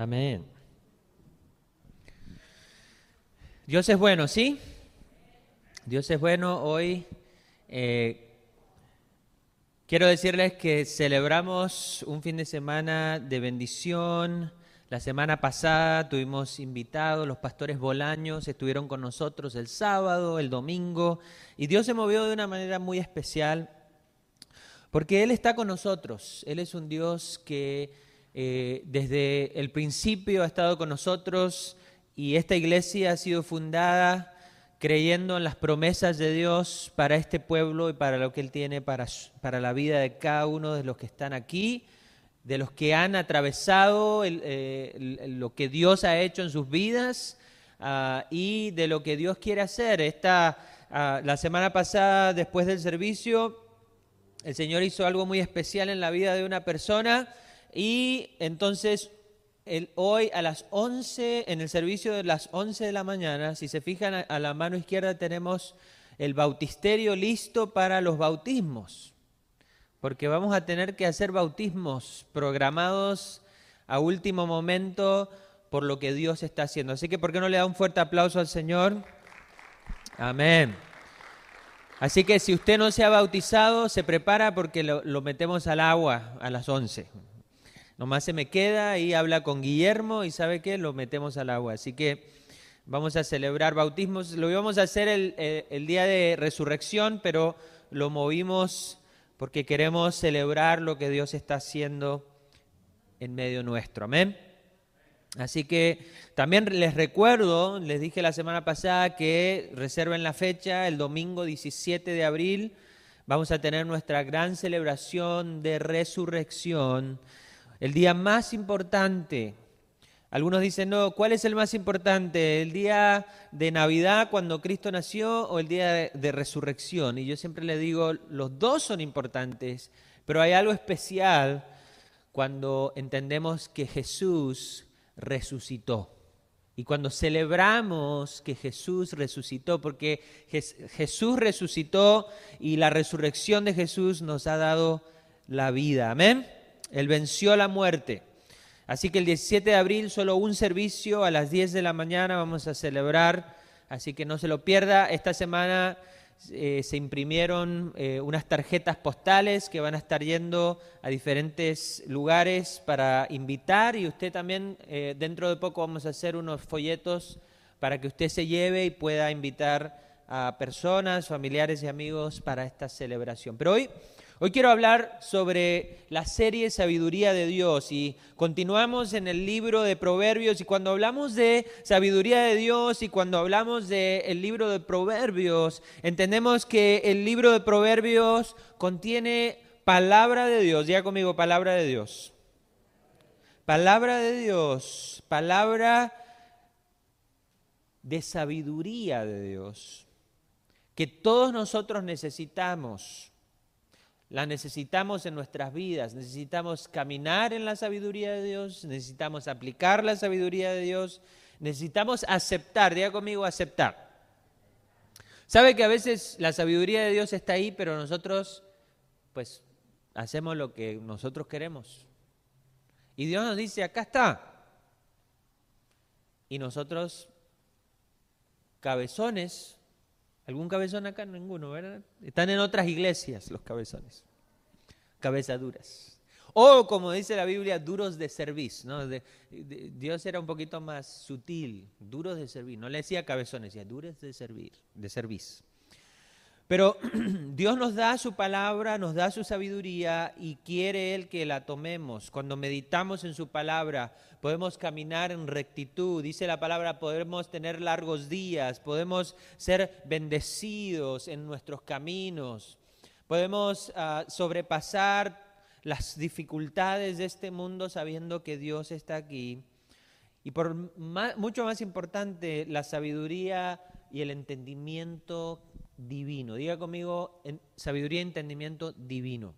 Amén. Dios es bueno, ¿sí? Dios es bueno. Hoy eh, quiero decirles que celebramos un fin de semana de bendición. La semana pasada tuvimos invitados, los pastores Bolaños estuvieron con nosotros el sábado, el domingo, y Dios se movió de una manera muy especial porque Él está con nosotros. Él es un Dios que eh, desde el principio ha estado con nosotros y esta iglesia ha sido fundada creyendo en las promesas de Dios para este pueblo y para lo que Él tiene para, para la vida de cada uno de los que están aquí, de los que han atravesado eh, lo que Dios ha hecho en sus vidas ah, y de lo que Dios quiere hacer. Esta, ah, la semana pasada, después del servicio, el Señor hizo algo muy especial en la vida de una persona y entonces hoy a las 11, en el servicio de las 11 de la mañana, si se fijan a, la mano izquierda tenemos el bautisterio listo para los bautismos, porque vamos a tener que hacer bautismos programados a último momento por lo que Dios está haciendo. Así que, ¿por qué no le da un fuerte aplauso al Señor? Amén. Así que si usted no se ha bautizado, se prepara porque lo, lo metemos al agua a las 11. Nomás se me queda y habla con Guillermo y sabe qué, lo metemos al agua. Así que vamos a celebrar bautismos. Lo íbamos a hacer el, eh, el día de resurrección, pero lo movimos porque queremos celebrar lo que Dios está haciendo en medio nuestro. Amén. Así que también les recuerdo, les dije la semana pasada que reserven la fecha, el domingo 17 de abril vamos a tener nuestra gran celebración de resurrección el día más importante. Algunos dicen, no, ¿cuál es el más importante? ¿El día de Navidad cuando Cristo nació o el día de, resurrección? Y yo siempre le digo, los dos son importantes, pero hay algo especial cuando entendemos que Jesús resucitó. Y cuando celebramos que Jesús resucitó, porque Jesús resucitó y la resurrección de Jesús nos ha dado la vida. Amén. Él venció la muerte. Así que el 17 de abril solo un servicio a las 10 de la mañana vamos a celebrar, así que no se lo pierda. Esta semana eh, se imprimieron eh, unas tarjetas postales que van a estar yendo a diferentes lugares para invitar y usted también eh, dentro de poco vamos a hacer unos folletos para que usted se lleve y pueda invitar a personas, familiares y amigos para esta celebración. Pero hoy Hoy quiero hablar sobre la serie Sabiduría de Dios y continuamos en el libro de Proverbios y cuando hablamos de sabiduría de Dios y cuando hablamos del libro de Proverbios, entendemos que el libro de Proverbios contiene palabra de Dios. Diga conmigo, palabra de Dios. Palabra de Dios, palabra de sabiduría de Dios, que todos nosotros necesitamos la necesitamos en nuestras vidas. Necesitamos caminar en la sabiduría de Dios, necesitamos aplicar la sabiduría de Dios, necesitamos aceptar, diga conmigo aceptar. Sabe que a veces la sabiduría de Dios está ahí, pero nosotros pues hacemos lo que nosotros queremos. Y Dios nos dice, acá está. Y nosotros, cabezones, ¿Algún cabezón acá? Ninguno, ¿verdad? Están en otras iglesias los cabezones. Cabezaduras. O, como dice la Biblia, duros de servicio. ¿no? Dios era un poquito más sutil, duros de servir. No le decía cabezones, decía duros de servir, de servicio. Pero Dios nos da su palabra, nos da su sabiduría y quiere Él que la tomemos. Cuando meditamos en su palabra, podemos caminar en rectitud. Dice la palabra, podemos tener largos días, podemos ser bendecidos en nuestros caminos, podemos ah, sobrepasar las dificultades de este mundo sabiendo que Dios está aquí. Y por mucho más importante, la sabiduría y el entendimiento divino. Diga conmigo, en sabiduría y entendimiento divino.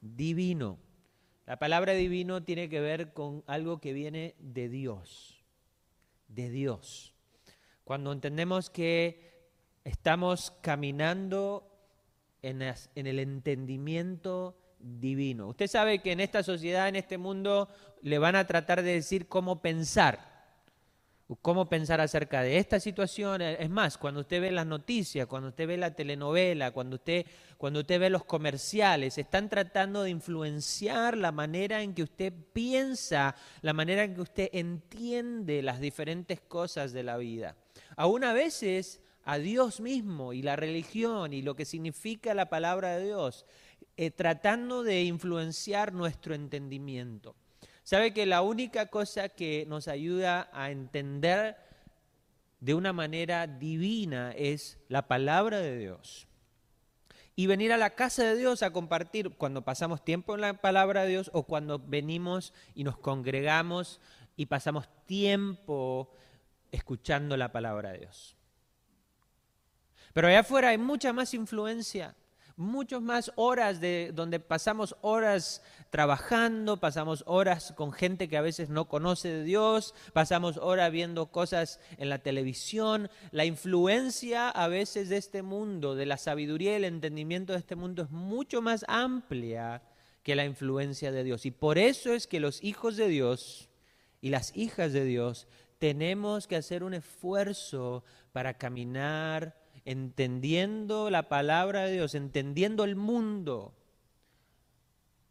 Divino. La palabra divino tiene que ver con algo que viene de Dios. De Dios. Cuando entendemos que estamos caminando en, el entendimiento divino. Usted sabe que en esta sociedad, en este mundo, le van a tratar de decir cómo pensar cómo pensar acerca de esta situación. Es más, cuando usted ve las noticias, cuando usted ve la telenovela, cuando usted, cuando usted ve los comerciales, están tratando de influenciar la manera en que usted piensa, la manera en que usted entiende las diferentes cosas de la vida. Aún a veces a Dios mismo y la religión y lo que significa la palabra de Dios, eh, tratando de influenciar nuestro entendimiento. Sabe que la única cosa que nos ayuda a entender de una manera divina es la palabra de Dios. Y venir a la casa de Dios a compartir cuando pasamos tiempo en la palabra de Dios o cuando venimos y nos congregamos y pasamos tiempo escuchando la palabra de Dios. Pero allá afuera hay mucha más influencia muchas más horas de donde pasamos horas trabajando, pasamos horas con gente que a veces no conoce de Dios, pasamos horas viendo cosas en la televisión. La influencia a veces de este mundo, de la sabiduría y el entendimiento de este mundo es mucho más amplia que la influencia de Dios. Y por eso es que los hijos de Dios y las hijas de Dios tenemos que hacer un esfuerzo para caminar entendiendo la palabra de Dios, entendiendo el mundo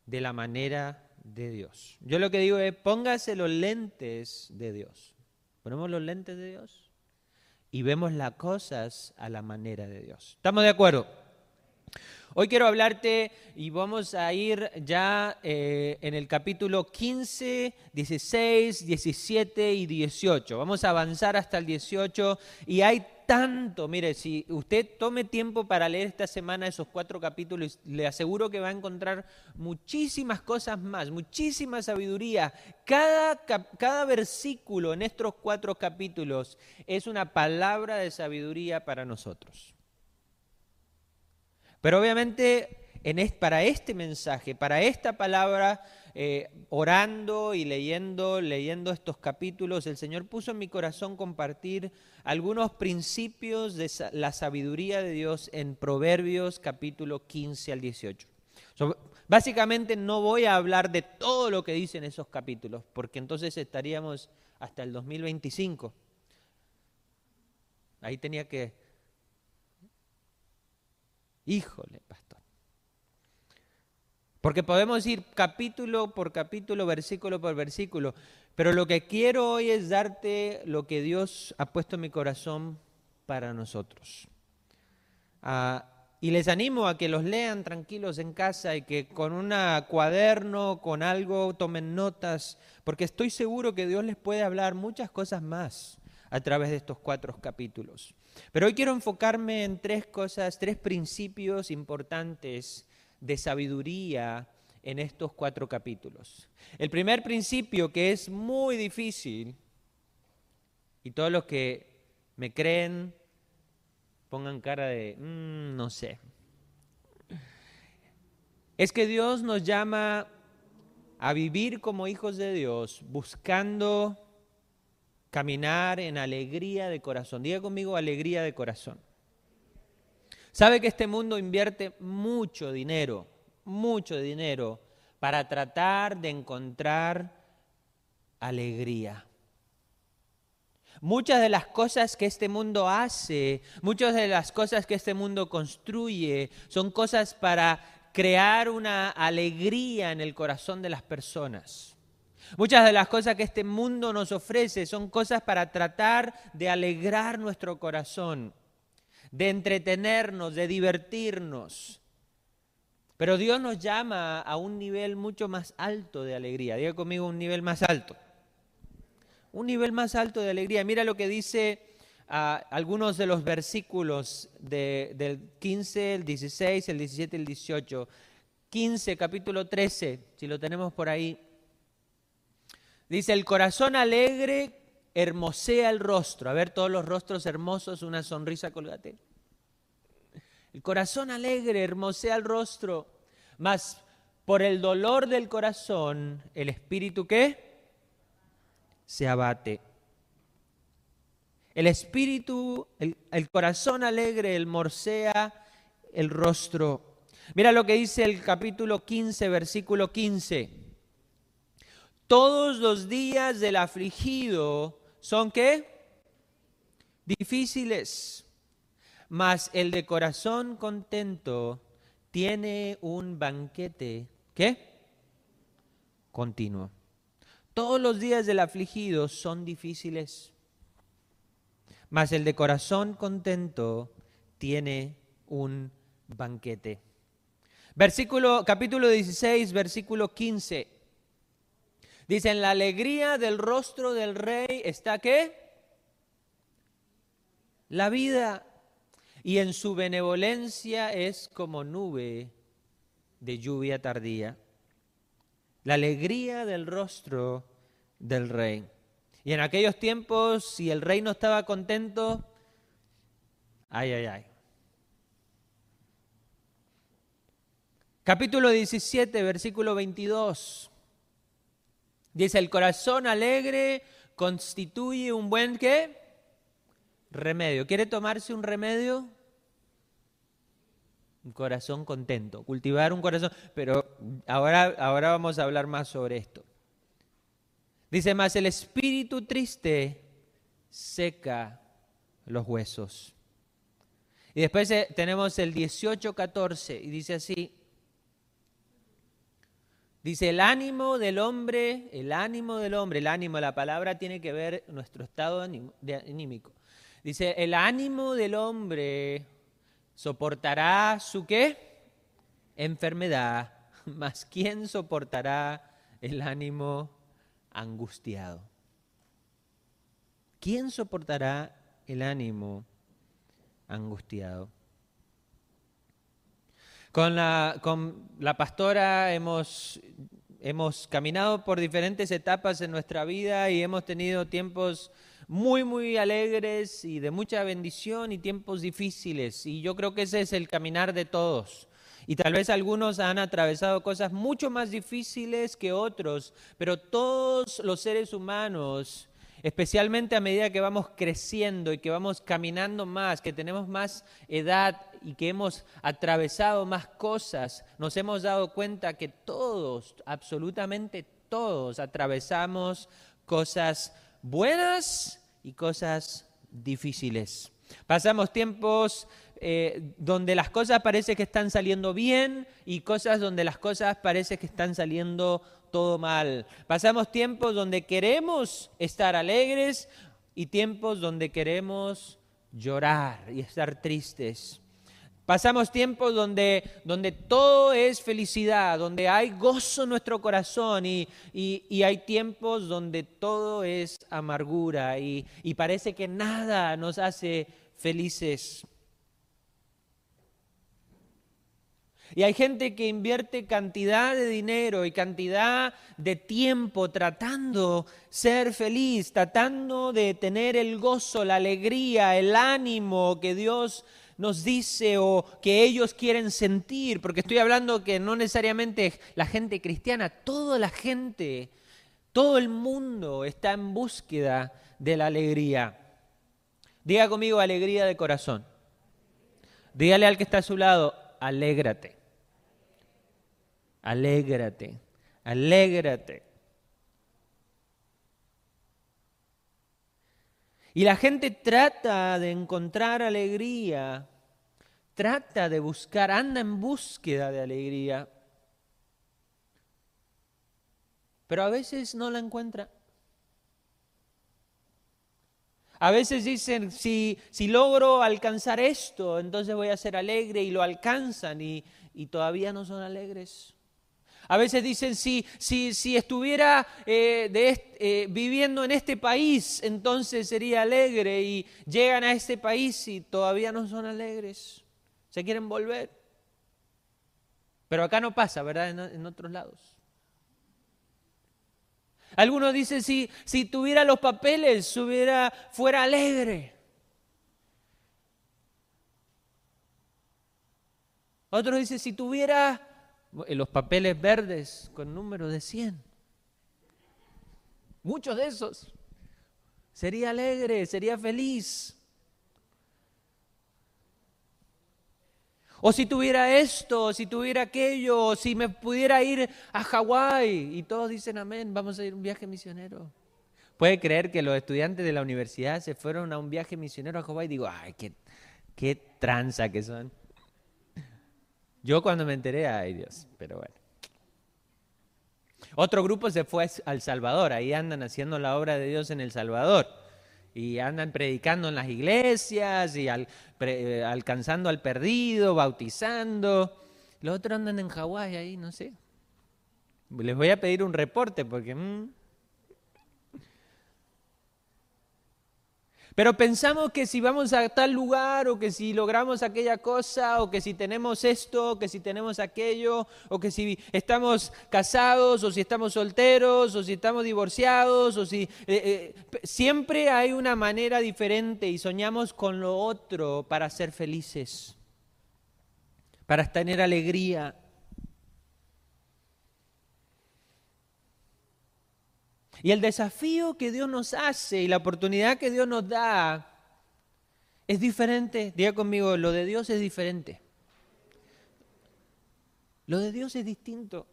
de la manera de Dios. Yo lo que digo es, póngase los lentes de Dios. Ponemos los lentes de Dios y vemos las cosas a la manera de Dios. ¿Estamos de acuerdo? Hoy quiero hablarte y vamos a ir ya eh, en el capítulo 15, 16, 17 y 18. Vamos a avanzar hasta el 18 y hay tanto, mire, si usted tome tiempo para leer esta semana esos cuatro capítulos, le aseguro que va a encontrar muchísimas cosas más, muchísima sabiduría. Cada, cada versículo en estos cuatro capítulos es una palabra de sabiduría para nosotros. Pero obviamente en para este mensaje, para esta palabra, eh, orando y leyendo, leyendo estos capítulos, el Señor puso en mi corazón compartir algunos principios de la sabiduría de Dios en Proverbios capítulo 15 al 18. básicamente no voy a hablar de todo lo que dicen esos capítulos, porque entonces estaríamos hasta el 2025. Ahí tenía que... Híjole, pastor. Porque podemos ir capítulo por capítulo, versículo por versículo. Pero lo que quiero hoy es darte lo que Dios ha puesto en mi corazón para nosotros. Ah, y les animo a que los lean tranquilos en casa y que con un cuaderno, con algo, tomen notas, porque estoy seguro que Dios les puede hablar muchas cosas más a través de estos cuatro capítulos. Pero hoy quiero enfocarme en tres cosas, tres principios importantes de sabiduría en estos cuatro capítulos. El primer principio que es muy difícil, y todos los que me creen pongan cara de, mm, no sé, es que Dios nos llama a vivir como hijos de Dios, buscando caminar en alegría de corazón. Diga conmigo alegría de corazón. Sabe que este mundo invierte mucho dinero, mucho dinero para tratar de encontrar alegría. Muchas de las cosas que este mundo hace, muchas de las cosas que este mundo construye, son cosas para crear una alegría en el corazón de las personas. Muchas de las cosas que este mundo nos ofrece son cosas para tratar de alegrar nuestro corazón de entretenernos, de divertirnos. Pero Dios nos llama a un nivel mucho más alto de alegría. Diga conmigo un nivel más alto. Un nivel más alto de alegría. Mira lo que dice ah, algunos de los versículos del 15, el 16, el 17 y el 18. 15, capítulo 13, si lo tenemos por ahí. Dice, el corazón alegre hermosea el rostro. A ver, todos los rostros hermosos, una sonrisa colgate. El corazón alegre hermosea el rostro, mas por el dolor del corazón, el espíritu qué? Se abate. El espíritu, el, el corazón alegre, el morcea el rostro. Mira lo que dice el capítulo 15, versículo 15. Todos los días del afligido son qué? Difíciles, mas el de corazón contento tiene un banquete. ¿Qué? Continuo. Todos los días del afligido son difíciles, mas el de corazón contento tiene un banquete. Versículo, capítulo 16, versículo 15. Dice, en la alegría del rostro del rey está qué? La vida. Y en su benevolencia es como nube de lluvia tardía. La alegría del rostro del rey. Y en aquellos tiempos, si el rey no estaba contento, ay, ay, ay. Capítulo 17, versículo 22. Dice, el corazón alegre constituye un buen qué? Remedio. ¿Quiere tomarse un remedio? Un corazón contento, cultivar un corazón. Pero ahora, ahora vamos a hablar más sobre esto. Dice más, el espíritu triste seca los huesos. Y después eh, tenemos el 18-14 y dice así, Dice, el ánimo del hombre, el ánimo del hombre, el ánimo, la palabra tiene que ver nuestro estado anímico. Dice, el ánimo del hombre soportará su qué? Enfermedad, mas ¿quién soportará el ánimo angustiado? ¿Quién soportará el ánimo angustiado? Con la, con la pastora hemos, hemos caminado por diferentes etapas en nuestra vida y hemos tenido tiempos muy, muy alegres y de mucha bendición y tiempos difíciles. Y yo creo que ese es el caminar de todos. Y tal vez algunos han atravesado cosas mucho más difíciles que otros, pero todos los seres humanos especialmente a medida que vamos creciendo y que vamos caminando más, que tenemos más edad y que hemos atravesado más cosas, nos hemos dado cuenta que todos, absolutamente todos, atravesamos cosas buenas y cosas difíciles. Pasamos tiempos eh, donde las cosas parece que están saliendo bien y cosas donde las cosas parece que están saliendo todo mal. Pasamos tiempos donde queremos estar alegres y tiempos donde queremos llorar y estar tristes. Pasamos tiempos donde, donde todo es felicidad, donde hay gozo en nuestro corazón y, y, hay tiempos donde todo es amargura y, y parece que nada nos hace felices. Y hay gente que invierte cantidad de dinero y cantidad de tiempo tratando ser feliz, tratando de tener el gozo, la alegría, el ánimo que Dios nos dice o que ellos quieren sentir, porque estoy hablando que no necesariamente la gente cristiana, toda la gente, todo el mundo está en búsqueda de la alegría. Diga conmigo alegría de corazón. Dígale al que está a su lado, alégrate. Alégrate, alégrate. Y la gente trata de encontrar alegría, trata de buscar, anda en búsqueda de alegría, pero a veces no la encuentra. A veces dicen, si, si logro alcanzar esto, entonces voy a ser alegre y lo alcanzan y, todavía no son alegres. A veces dicen, si, si, si estuviera eh, eh, viviendo en este país, entonces sería alegre y llegan a este país y todavía no son alegres. Se quieren volver. Pero acá no pasa, ¿verdad? En, otros lados. Algunos dicen, si, si tuviera los papeles, fuera alegre. Otros dicen, si tuviera los papeles verdes con número de 100. Muchos de esos. Sería alegre, sería feliz. O si tuviera esto, si tuviera aquello, o si me pudiera ir a Hawái. Y todos dicen amén, vamos a ir a un viaje misionero. ¿Puede creer que los estudiantes de la universidad se fueron a un viaje misionero a Hawái? Digo, ay, qué, qué tranza que son. Yo cuando me enteré, ay Dios, pero bueno. Otro grupo se fue al Salvador, ahí andan haciendo la obra de Dios en El Salvador. Y andan predicando en las iglesias y eh, alcanzando al perdido, bautizando. Los otros andan en Hawái ahí, no sé. Les voy a pedir un reporte porque... Mm, Pero pensamos que si vamos a tal lugar o que si logramos aquella cosa o que si tenemos esto o que si tenemos aquello o que si estamos casados o si estamos solteros o si estamos divorciados o si... Eh, eh, siempre hay una manera diferente y soñamos con lo otro para ser felices, para tener alegría. Y el desafío que Dios nos hace y la oportunidad que Dios nos da es diferente. Diga conmigo, lo de Dios es diferente. Lo de Dios es distinto.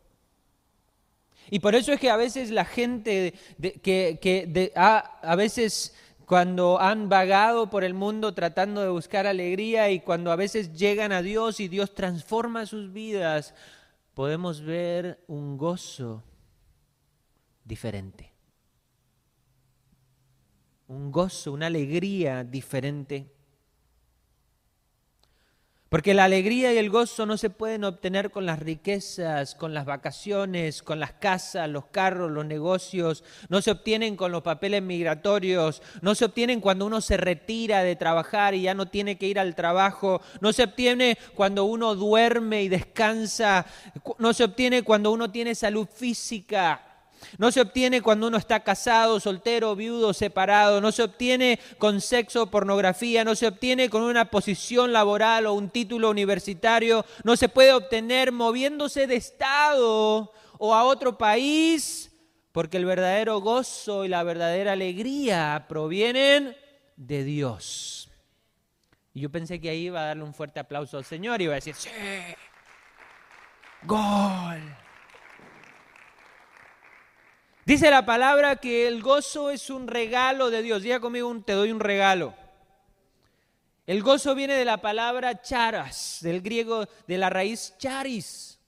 Y por eso es que a veces la gente que, a veces cuando han vagado por el mundo tratando de buscar alegría y cuando a veces llegan a Dios y Dios transforma sus vidas, podemos ver un gozo diferente un gozo, una alegría diferente. Porque la alegría y el gozo no se pueden obtener con las riquezas, con las vacaciones, con las casas, los carros, los negocios, no se obtienen con los papeles migratorios, no se obtienen cuando uno se retira de trabajar y ya no tiene que ir al trabajo, no se obtiene cuando uno duerme y descansa, no se obtiene cuando uno tiene salud física. No se obtiene cuando uno está casado, soltero, viudo, separado. No se obtiene con sexo, pornografía. No se obtiene con una posición laboral o un título universitario. No se puede obtener moviéndose de estado o a otro país. Porque el verdadero gozo y la verdadera alegría provienen de Dios. Y yo pensé que ahí iba a darle un fuerte aplauso al Señor y iba a decir, sí, gol. Dice la palabra que el gozo es un regalo de Dios. Diga conmigo, te doy un regalo. El gozo viene de la palabra charas, del griego, de la raíz charis,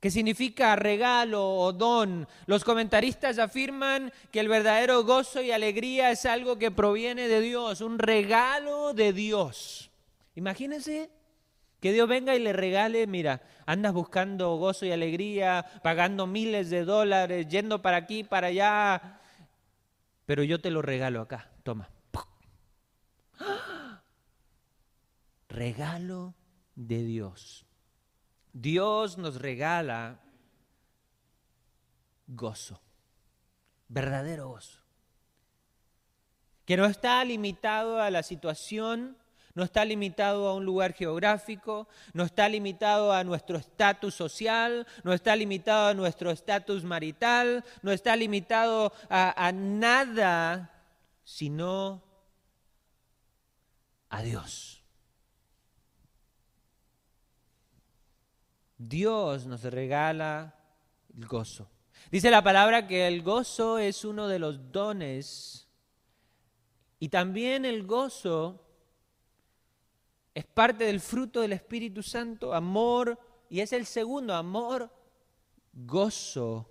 que significa regalo o don. Los comentaristas afirman que el verdadero gozo y alegría es algo que proviene de Dios, un regalo de Dios. Imagínense que Dios venga y le regale, mira, andas buscando gozo y alegría, pagando miles de dólares, yendo para aquí, para allá, pero yo te lo regalo acá, toma. Regalo de Dios. Dios nos regala gozo, verdadero gozo, que no está limitado a la situación no está limitado a un lugar geográfico, no está limitado a nuestro estatus social, no está limitado a nuestro estatus marital, no está limitado a, a nada, sino a Dios. Dios nos regala el gozo. Dice la palabra que el gozo es uno de los dones y también el gozo es parte del fruto del Espíritu Santo, amor, y es el segundo, amor, gozo,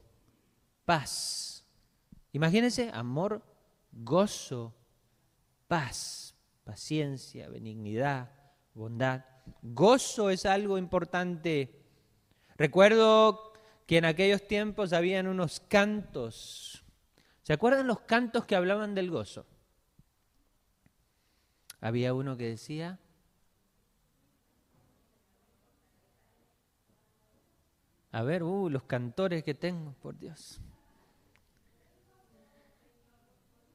paz. Imagínense, amor, gozo, paz, paciencia, benignidad, bondad. Gozo es algo importante. Recuerdo que en aquellos tiempos habían unos cantos. ¿Se acuerdan los cantos que hablaban del gozo? Había uno que decía, A ver, uh, los cantores que tengo, por Dios.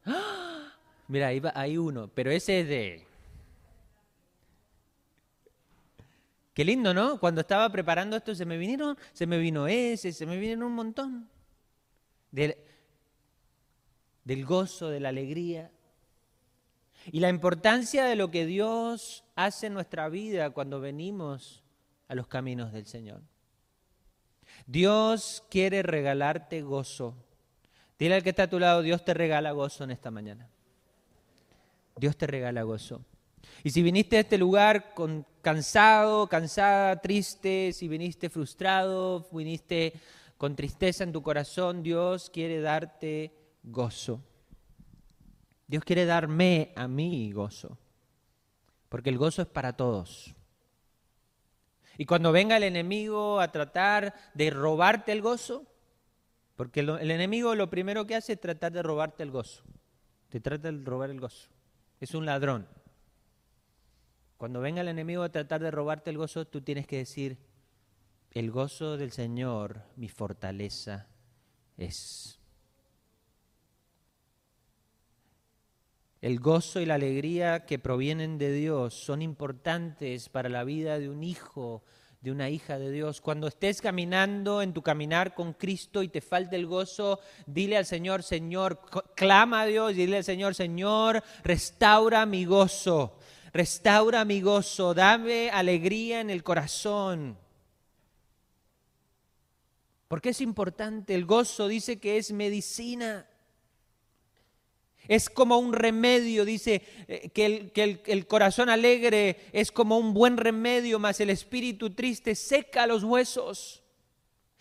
¡Ah! Mira, ahí hay uno, pero ese es de... Qué lindo, ¿no? Cuando estaba preparando esto se me vinieron, se me vino ese, se me vinieron un montón. Del gozo, de la alegría. y la importancia de lo que Dios hace en nuestra vida cuando venimos a los caminos del Señor. Dios quiere regalarte gozo. Dile al que está a tu lado, Dios te regala gozo en esta mañana. Dios te regala gozo. Y si viniste a este lugar con, cansado, cansada, triste, si viniste frustrado, viniste con tristeza en tu corazón, Dios quiere darte gozo. Dios quiere darme a mí gozo, porque el gozo es para todos. Y cuando venga el enemigo a tratar de robarte el gozo, porque el, enemigo lo primero que hace es tratar de robarte el gozo, te trata de robar el gozo, es un ladrón. Cuando venga el enemigo a tratar de robarte el gozo, tú tienes que decir, el gozo del Señor, mi fortaleza es. El gozo y la alegría que provienen de Dios son importantes para la vida de un hijo, de una hija de Dios. Cuando estés caminando en tu caminar con Cristo y te falte el gozo, dile al Señor, Señor, clama a Dios dile al Señor, Señor, restaura mi gozo. Restaura mi gozo, dame alegría en el corazón. Porque es importante, el gozo dice que es medicina. Es como un remedio, dice eh, que, el, que el, corazón alegre es como un buen remedio, más el espíritu triste seca los huesos.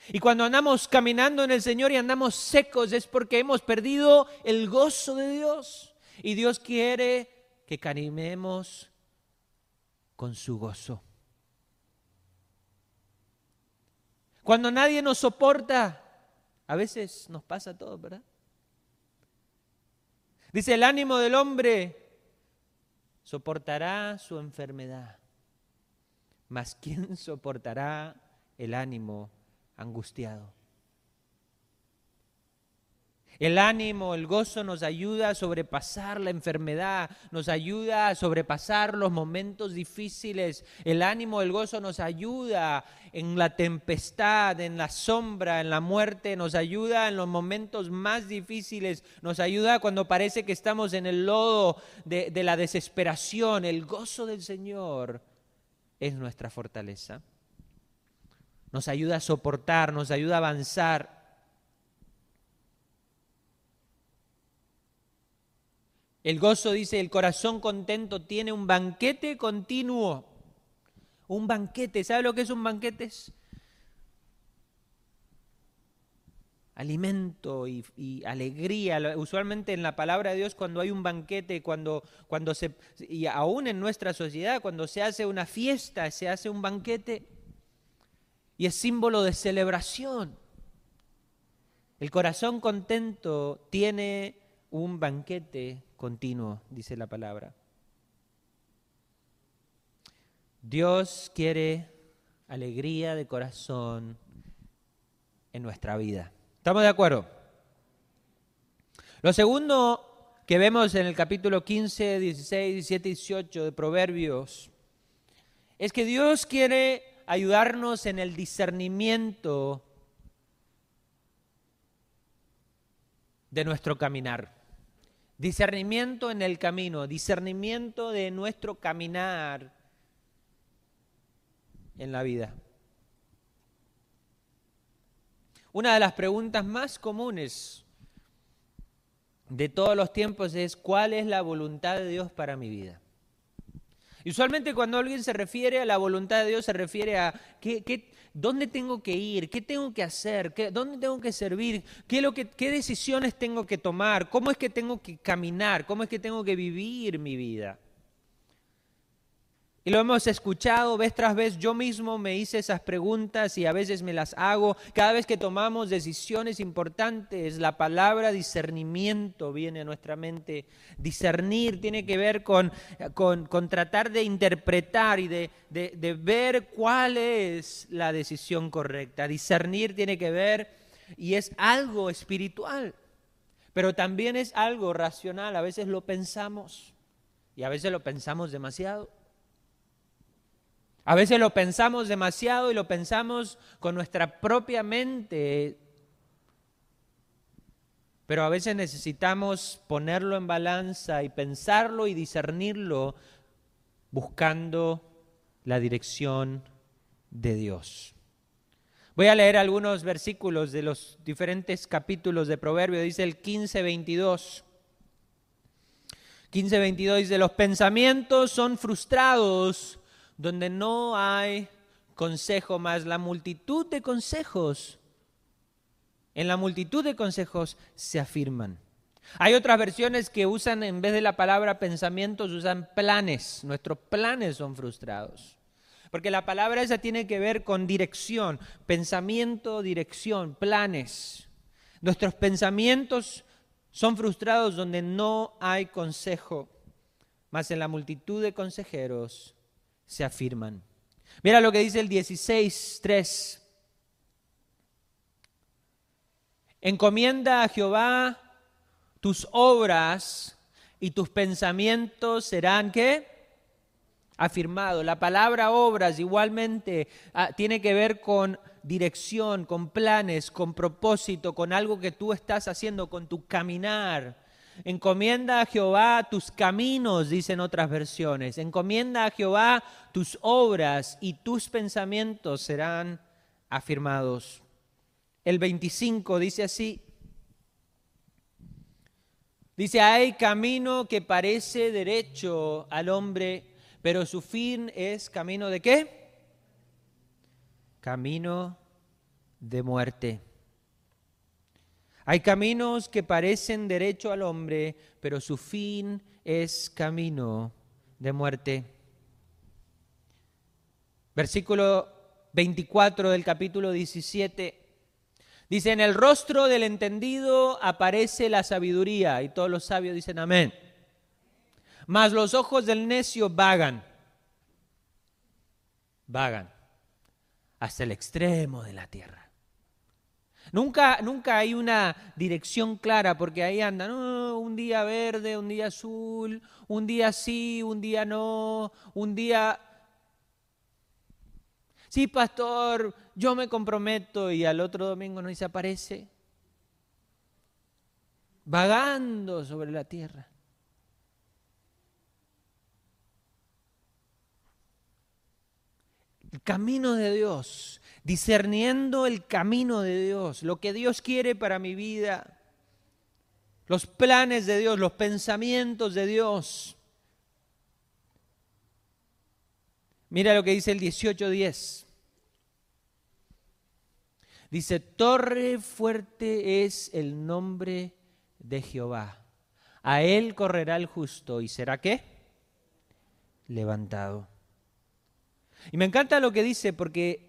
Y cuando andamos caminando en el Señor y andamos secos es porque hemos perdido el gozo de Dios. Y Dios quiere que caminemos con su gozo. Cuando nadie nos soporta, a veces nos pasa todo, ¿verdad? Dice, el ánimo del hombre soportará su enfermedad, mas ¿quién soportará el ánimo angustiado? El ánimo, el gozo nos ayuda a sobrepasar la enfermedad, nos ayuda a sobrepasar los momentos difíciles. El ánimo, el gozo nos ayuda en la tempestad, en la sombra, en la muerte, nos ayuda en los momentos más difíciles, nos ayuda cuando parece que estamos en el lodo de, de la desesperación. El gozo del Señor es nuestra fortaleza. Nos ayuda a soportar, nos ayuda a avanzar El gozo dice, el corazón contento tiene un banquete continuo. Un banquete, ¿sabe lo que es un banquete? alimento y, alegría. Usualmente en la palabra de Dios cuando hay un banquete, cuando, cuando se, y aún en nuestra sociedad, cuando se hace una fiesta, se hace un banquete y es símbolo de celebración. El corazón contento tiene un banquete continuo, dice la palabra. Dios quiere alegría de corazón en nuestra vida. ¿Estamos de acuerdo? Lo segundo que vemos en el capítulo 15, 16, 17 y 18 de Proverbios es que Dios quiere ayudarnos en el discernimiento de nuestro caminar. Discernimiento en el camino, discernimiento de nuestro caminar en la vida. Una de las preguntas más comunes de todos los tiempos es ¿cuál es la voluntad de Dios para mi vida? usualmente cuando alguien se refiere a la voluntad de Dios se refiere a qué, qué, ¿Dónde tengo que ir? ¿Qué tengo que hacer? ¿Qué, ¿Dónde tengo que servir? ¿Qué, lo que, ¿Qué decisiones tengo que tomar? ¿Cómo es que tengo que caminar? ¿Cómo es que tengo que vivir mi vida? Y lo hemos escuchado vez tras vez, yo mismo me hice esas preguntas y a veces me las hago. Cada vez que tomamos decisiones importantes, la palabra discernimiento viene a nuestra mente. Discernir tiene que ver con, con, tratar de interpretar y de, de ver cuál es la decisión correcta. Discernir tiene que ver y es algo espiritual, pero también es algo racional. A veces lo pensamos y a veces lo pensamos demasiado. A veces lo pensamos demasiado y lo pensamos con nuestra propia mente. pero a veces necesitamos ponerlo en balanza y pensarlo y discernirlo buscando la dirección de Dios. Voy a leer algunos versículos de los diferentes capítulos de Proverbio. Dice el 15:22. 15:22 dice, los pensamientos son frustrados donde no hay consejo más. La multitud de consejos, en la multitud de consejos se afirman. Hay otras versiones que usan, en vez de la palabra pensamientos, usan planes. Nuestros planes son frustrados. Porque la palabra esa tiene que ver con dirección, pensamiento, dirección, planes. Nuestros pensamientos son frustrados donde no hay consejo, mas en la multitud de consejeros se afirman. Mira lo que dice el 16.3. Encomienda a Jehová tus obras y tus pensamientos serán qué? afirmado. La palabra obras igualmente ah, tiene que ver con dirección, con planes, con propósito, con algo que tú estás haciendo, con tu caminar. Encomienda a Jehová tus caminos, dicen otras versiones. Encomienda a Jehová tus obras y tus pensamientos serán afirmados. El 25 dice así. Dice, hay camino que parece derecho al hombre pero su fin es camino de qué? Camino de muerte. Hay caminos que parecen derecho al hombre, pero su fin es camino de muerte. Versículo 24 del capítulo 17. Dice, en el rostro del entendido aparece la sabiduría y todos los sabios dicen amén mas los ojos del necio vagan, vagan hasta el extremo de la tierra. Nunca, nunca hay una dirección clara porque ahí andan, un día verde, un día azul, un día sí, un día no, un día... Sí, pastor, yo me comprometo y al otro domingo no se aparece. Vagando sobre la tierra. el camino de Dios, discerniendo el camino de Dios, lo que Dios quiere para mi vida, los planes de Dios, los pensamientos de Dios. Mira lo que dice el 18.10. Dice, torre fuerte es el nombre de Jehová. A él correrá el justo y será qué? Levantado. Y me encanta lo que dice porque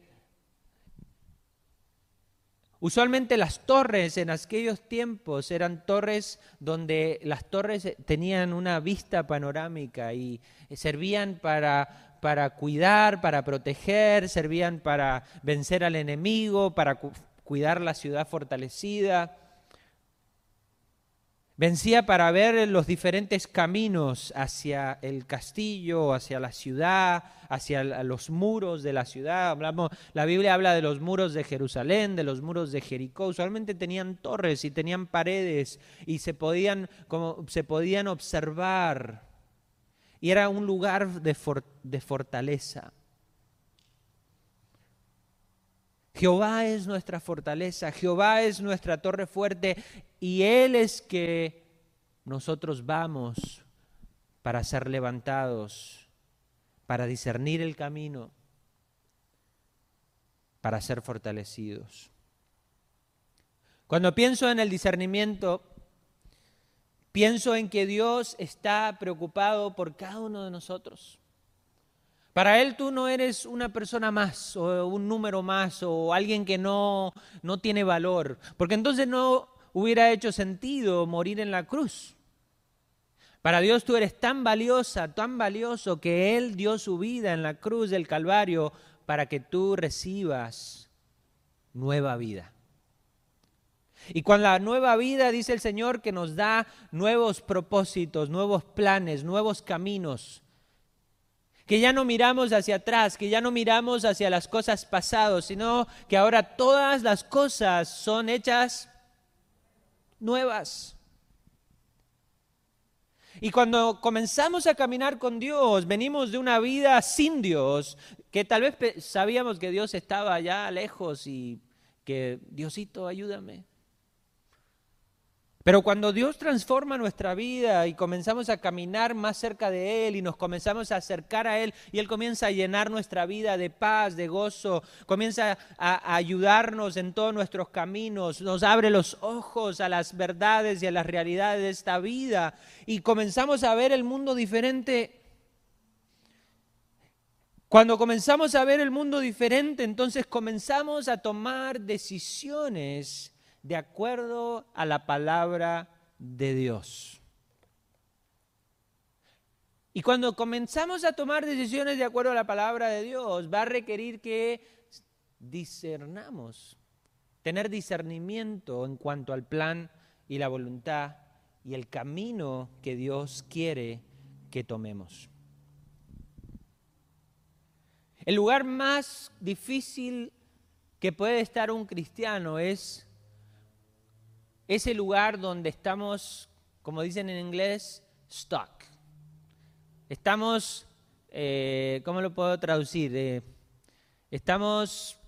usualmente las torres en aquellos tiempos eran torres donde las torres tenían una vista panorámica y servían para, para cuidar, para proteger, servían para vencer al enemigo, para cuidar la ciudad fortalecida. Vencía para ver los diferentes caminos hacia el castillo, hacia la ciudad, hacia los muros de la ciudad. Hablamos, la Biblia habla de los muros de Jerusalén, de los muros de Jericó. Usualmente tenían torres y tenían paredes y se podían, como, se podían observar. Y era un lugar de, de fortaleza. Jehová es nuestra fortaleza, Jehová es nuestra torre fuerte y Él es que nosotros vamos para ser levantados, para discernir el camino, para ser fortalecidos. Cuando pienso en el discernimiento, pienso en que Dios está preocupado por cada uno de nosotros. Para Él tú no eres una persona más o un número más o alguien que no, no tiene valor, porque entonces no hubiera hecho sentido morir en la cruz. Para Dios tú eres tan valiosa, tan valioso que Él dio su vida en la cruz del Calvario para que tú recibas nueva vida. Y con la nueva vida dice el Señor que nos da nuevos propósitos, nuevos planes, nuevos caminos que ya no miramos hacia atrás, que ya no miramos hacia las cosas pasadas, sino que ahora todas las cosas son hechas nuevas. Y cuando comenzamos a caminar con Dios, venimos de una vida sin Dios, que tal vez sabíamos que Dios estaba allá lejos y que Diosito, ayúdame. Pero cuando Dios transforma nuestra vida y comenzamos a caminar más cerca de Él y nos comenzamos a acercar a Él y Él comienza a llenar nuestra vida de paz, de gozo, comienza a, ayudarnos en todos nuestros caminos, nos abre los ojos a las verdades y a las realidades de esta vida y comenzamos a ver el mundo diferente. Cuando comenzamos a ver el mundo diferente, entonces comenzamos a tomar decisiones de acuerdo a la palabra de Dios. Y cuando comenzamos a tomar decisiones de acuerdo a la palabra de Dios, va a requerir que discernamos, tener discernimiento en cuanto al plan y la voluntad y el camino que Dios quiere que tomemos. El lugar más difícil que puede estar un cristiano es ese lugar donde estamos, como dicen en inglés, stuck. Estamos, eh, ¿cómo lo puedo traducir? Eh, estamos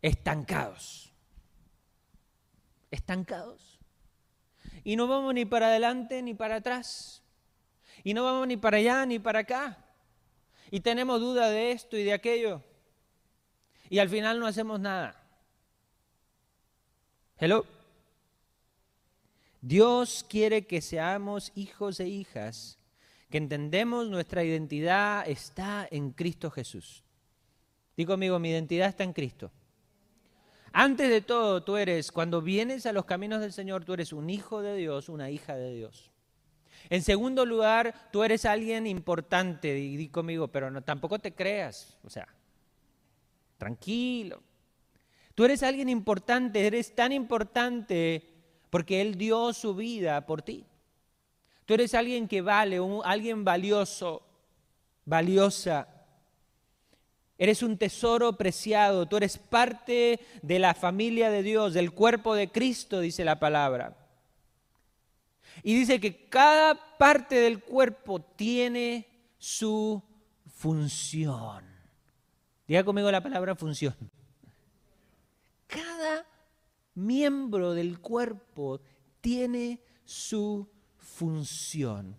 estancados. Estancados. Y no vamos ni para adelante ni para atrás. Y no vamos ni para allá ni para acá. Y tenemos duda de esto y de aquello. Y al final no hacemos nada. Hello. Dios quiere que seamos hijos e hijas, que entendemos nuestra identidad está en Cristo Jesús. Digo conmigo, mi identidad está en Cristo. Antes de todo, tú eres, cuando vienes a los caminos del Señor, tú eres un hijo de Dios, una hija de Dios. En segundo lugar, tú eres alguien importante, di conmigo, pero no, tampoco te creas, o sea, tranquilo. Tú eres alguien importante, eres tan importante porque Él dio su vida por ti. Tú eres alguien que vale, alguien valioso, valiosa. Eres un tesoro preciado, tú eres parte de la familia de Dios, del cuerpo de Cristo, dice la palabra. Y dice que cada parte del cuerpo tiene su función. Diga conmigo la palabra función cada miembro del cuerpo tiene su función.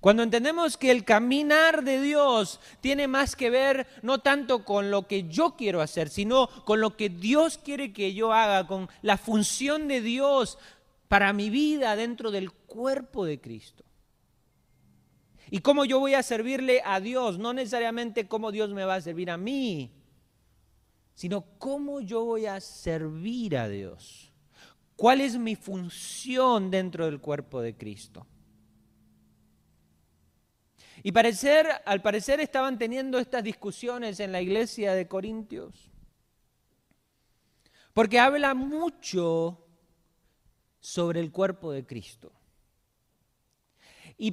Cuando entendemos que el caminar de Dios tiene más que ver no tanto con lo que yo quiero hacer, sino con lo que Dios quiere que yo haga, con la función de Dios para mi vida dentro del cuerpo de Cristo. Y cómo yo voy a servirle a Dios, no necesariamente cómo Dios me va a servir a mí, sino cómo yo voy a servir a Dios. ¿Cuál es mi función dentro del cuerpo de Cristo? Y al parecer estaban teniendo estas discusiones en la iglesia de Corintios. Porque habla mucho sobre el cuerpo de Cristo. Y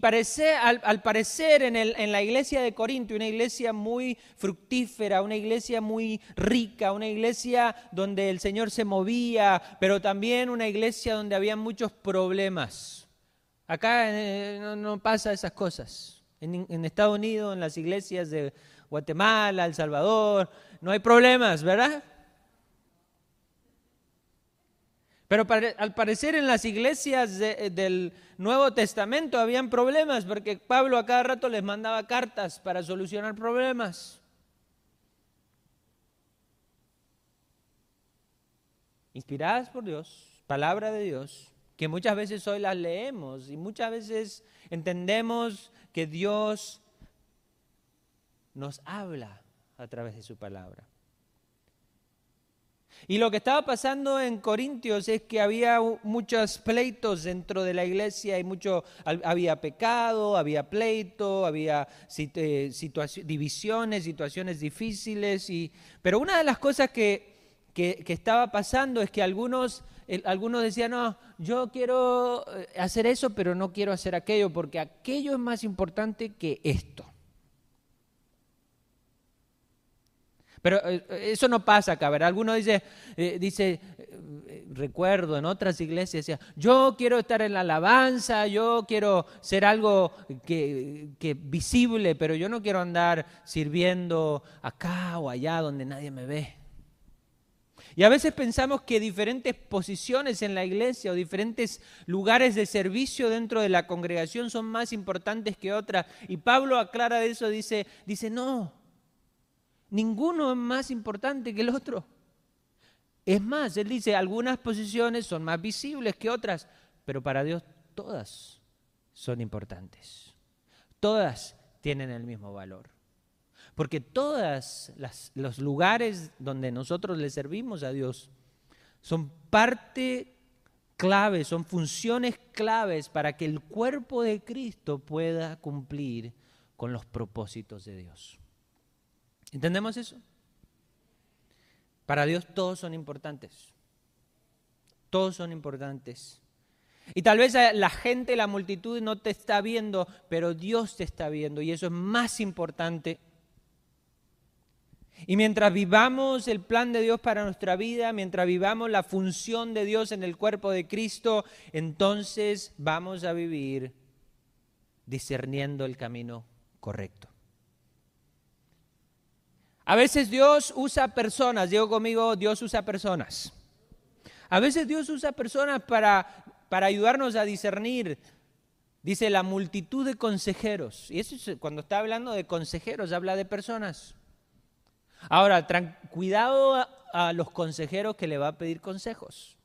al, parecer en, en, la iglesia de Corinto, una iglesia muy fructífera, una iglesia muy rica, una iglesia donde el Señor se movía, pero también una iglesia donde había muchos problemas. Acá eh, no, pasa esas cosas. En, en Estados Unidos, en las iglesias de Guatemala, El Salvador, no hay problemas, ¿verdad? Pero al parecer en las iglesias eh, del Nuevo Testamento habían problemas porque Pablo a cada rato les mandaba cartas para solucionar problemas. Inspiradas por Dios, palabra de Dios, que muchas veces hoy las leemos y muchas veces entendemos que Dios nos habla a través de su palabra. Y lo que estaba pasando en Corintios es que había muchos pleitos dentro de la iglesia, y mucho, había pecado, había pleito, había eh, divisiones, situaciones difíciles. Y, pero una de las cosas que, que, estaba pasando es que algunos, algunos decían, no, yo quiero eh, hacer eso, pero no quiero hacer aquello, porque aquello es más importante que esto. Pero eh, eso no pasa acá, ¿verdad? Alguno dice, eh, dice eh, recuerdo en otras iglesias, decía, yo quiero estar en la alabanza, yo quiero ser algo que, que visible, pero yo no quiero andar sirviendo acá o allá donde nadie me ve. Y a veces pensamos que diferentes posiciones en la iglesia o diferentes lugares de servicio dentro de la congregación son más importantes que otras. Y Pablo aclara eso, dice, dice, no, Ninguno es más importante que el otro. Es más, él dice, algunas posiciones son más visibles que otras, pero para Dios todas son importantes. Todas tienen el mismo valor. Porque todos los lugares donde nosotros le servimos a Dios son parte clave, son funciones claves para que el cuerpo de Cristo pueda cumplir con los propósitos de Dios. ¿Entendemos eso? Para Dios todos son importantes. Todos son importantes. Y tal vez la gente, la multitud no te está viendo, pero Dios te está viendo y eso es más importante. Y mientras vivamos el plan de Dios para nuestra vida, mientras vivamos la función de Dios en el cuerpo de Cristo, entonces vamos a vivir discerniendo el camino correcto. A veces Dios usa personas, digo conmigo, Dios usa personas. A veces Dios usa personas para, para ayudarnos a discernir. Dice la multitud de consejeros. Y eso es, cuando está hablando de consejeros, habla de personas. Ahora, cuidado a, los consejeros que le va a pedir consejos.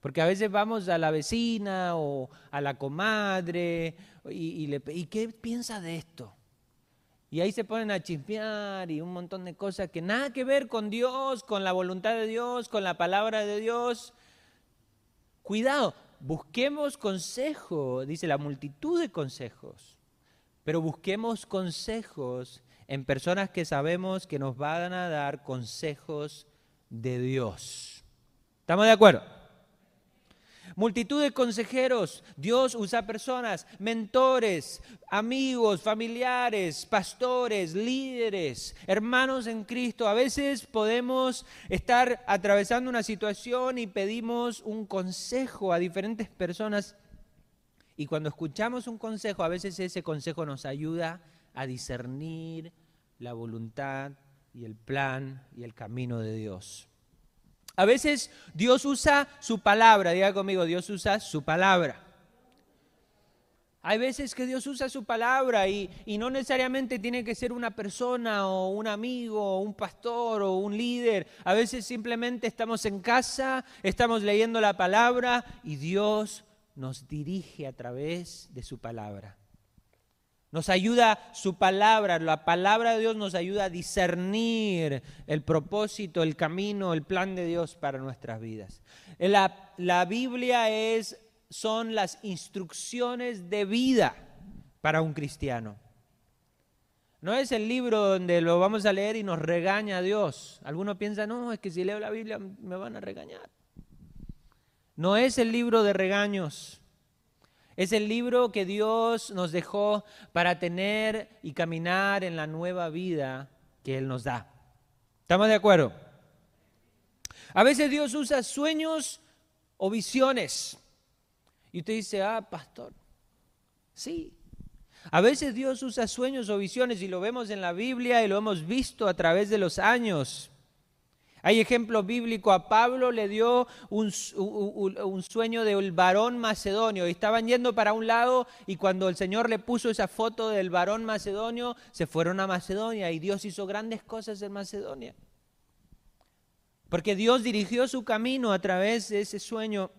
Porque a veces vamos a la vecina o a la comadre y, y le ¿y qué piensa de esto? Y ahí se ponen a chismear y un montón de cosas que nada que ver con Dios, con la voluntad de Dios, con la palabra de Dios. Cuidado, busquemos consejo, dice la multitud de consejos, pero busquemos consejos en personas que sabemos que nos van a dar consejos de Dios. ¿Estamos de acuerdo? Multitud de consejeros. Dios usa personas, mentores, amigos, familiares, pastores, líderes, hermanos en Cristo. A veces podemos estar atravesando una situación y pedimos un consejo a diferentes personas. Y cuando escuchamos un consejo, a veces ese consejo nos ayuda a discernir la voluntad y el plan y el camino de Dios. A veces Dios usa su palabra, diga conmigo, Dios usa su palabra. Hay veces que Dios usa su palabra y, no necesariamente tiene que ser una persona o un amigo o un pastor o un líder. A veces simplemente estamos en casa, estamos leyendo la palabra y Dios nos dirige a través de su palabra. Nos ayuda su palabra, la palabra de Dios nos ayuda a discernir el propósito, el camino, el plan de Dios para nuestras vidas. La, Biblia es, son las instrucciones de vida para un cristiano. No es el libro donde lo vamos a leer y nos regaña Dios. Algunos piensan, no, es que si leo la Biblia me van a regañar. No es el libro de regaños. Es el libro que Dios nos dejó para tener y caminar en la nueva vida que Él nos da. ¿Estamos de acuerdo? A veces Dios usa sueños o visiones. Y usted dice, ah, pastor, sí. A veces Dios usa sueños o visiones y lo vemos en la Biblia y lo hemos visto a través de los años. Hay ejemplo bíblico, a Pablo le dio un, sueño del varón macedonio. Estaban yendo para un lado y cuando el Señor le puso esa foto del varón macedonio, se fueron a Macedonia y Dios hizo grandes cosas en Macedonia. Porque Dios dirigió su camino a través de ese sueño.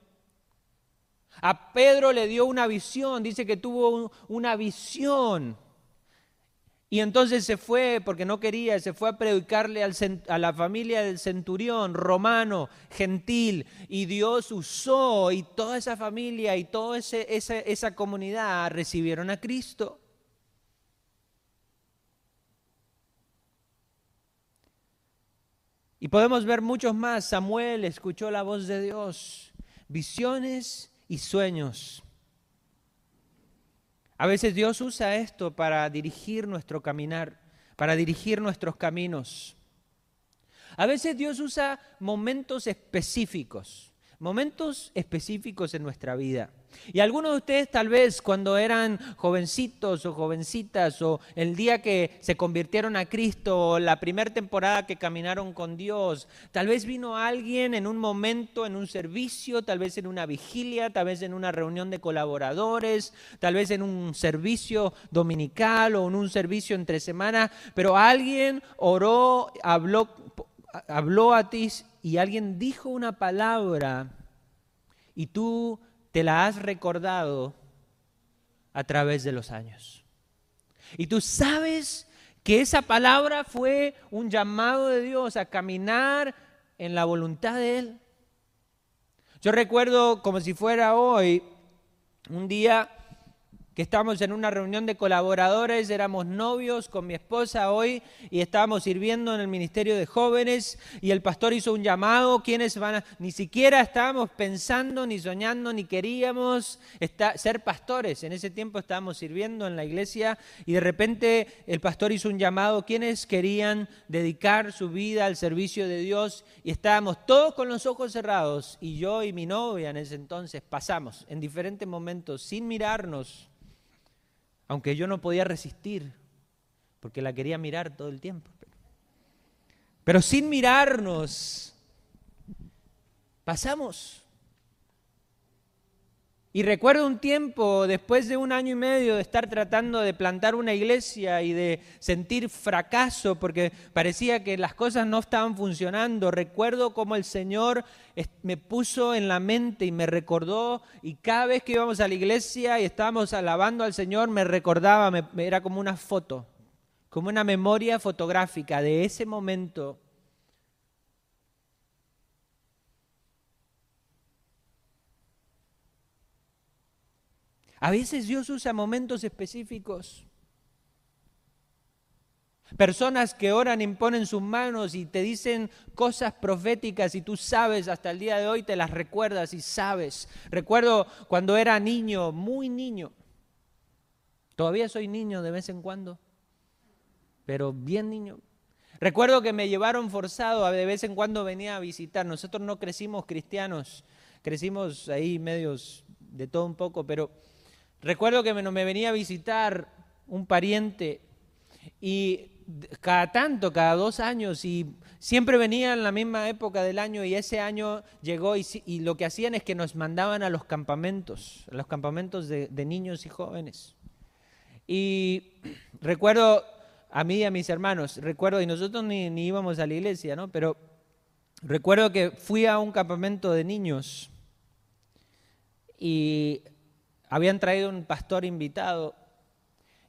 A Pedro le dio una visión, dice que tuvo una visión y entonces se fue, porque no quería, se fue a predicarle a la familia del centurión romano, gentil, y Dios usó, y toda esa familia y toda esa, comunidad recibieron a Cristo. Y podemos ver muchos más. Samuel escuchó la voz de Dios, visiones y sueños. A veces Dios usa esto para dirigir nuestro caminar, para dirigir nuestros caminos. A veces Dios usa momentos específicos, momentos específicos en nuestra vida. Y algunos de ustedes tal vez cuando eran jovencitos o jovencitas o el día que se convirtieron a Cristo o la primera temporada que caminaron con Dios, tal vez vino alguien en un momento, en un servicio, tal vez en una vigilia, tal vez en una reunión de colaboradores, tal vez en un servicio dominical o en un servicio entre semanas, pero alguien oró, habló, habló a ti y alguien dijo una palabra y tú te la has recordado a través de los años. Y tú sabes que esa palabra fue un llamado de Dios a caminar en la voluntad de Él. Yo recuerdo como si fuera hoy, un día que estábamos en una reunión de colaboradores, éramos novios con mi esposa hoy y estábamos sirviendo en el Ministerio de Jóvenes y el pastor hizo un llamado, quienes van a, ni siquiera estábamos pensando, ni soñando, ni queríamos ser pastores. En ese tiempo estábamos sirviendo en la iglesia y de repente el pastor hizo un llamado, quienes querían dedicar su vida al servicio de Dios y estábamos todos con los ojos cerrados y yo y mi novia en ese entonces pasamos en diferentes momentos sin mirarnos aunque yo no podía resistir, porque la quería mirar todo el tiempo. Pero sin mirarnos, pasamos. Y recuerdo un tiempo, después de un año y medio de estar tratando de plantar una iglesia y de sentir fracaso porque parecía que las cosas no estaban funcionando, recuerdo cómo el Señor me puso en la mente y me recordó, y cada vez que íbamos a la iglesia y estábamos alabando al Señor, me recordaba, era como una foto, como una memoria fotográfica de ese momento A veces Dios usa momentos específicos. Personas que oran, imponen sus manos y te dicen cosas proféticas y tú sabes, hasta el día de hoy te las recuerdas y sabes. Recuerdo cuando era niño, muy niño. Todavía soy niño de vez en cuando, pero bien niño. Recuerdo que me llevaron forzado, de vez en cuando venía a visitar. Nosotros no crecimos cristianos, crecimos ahí medios de todo un poco, pero Recuerdo que me, venía a visitar un pariente y cada tanto, cada dos años, y siempre venía en la misma época del año y ese año llegó y, lo que hacían es que nos mandaban a los campamentos, a los campamentos de, niños y jóvenes. Y recuerdo a mí y a mis hermanos, recuerdo, y nosotros ni, ni íbamos a la iglesia, ¿no? Pero recuerdo que fui a un campamento de niños y habían traído un pastor invitado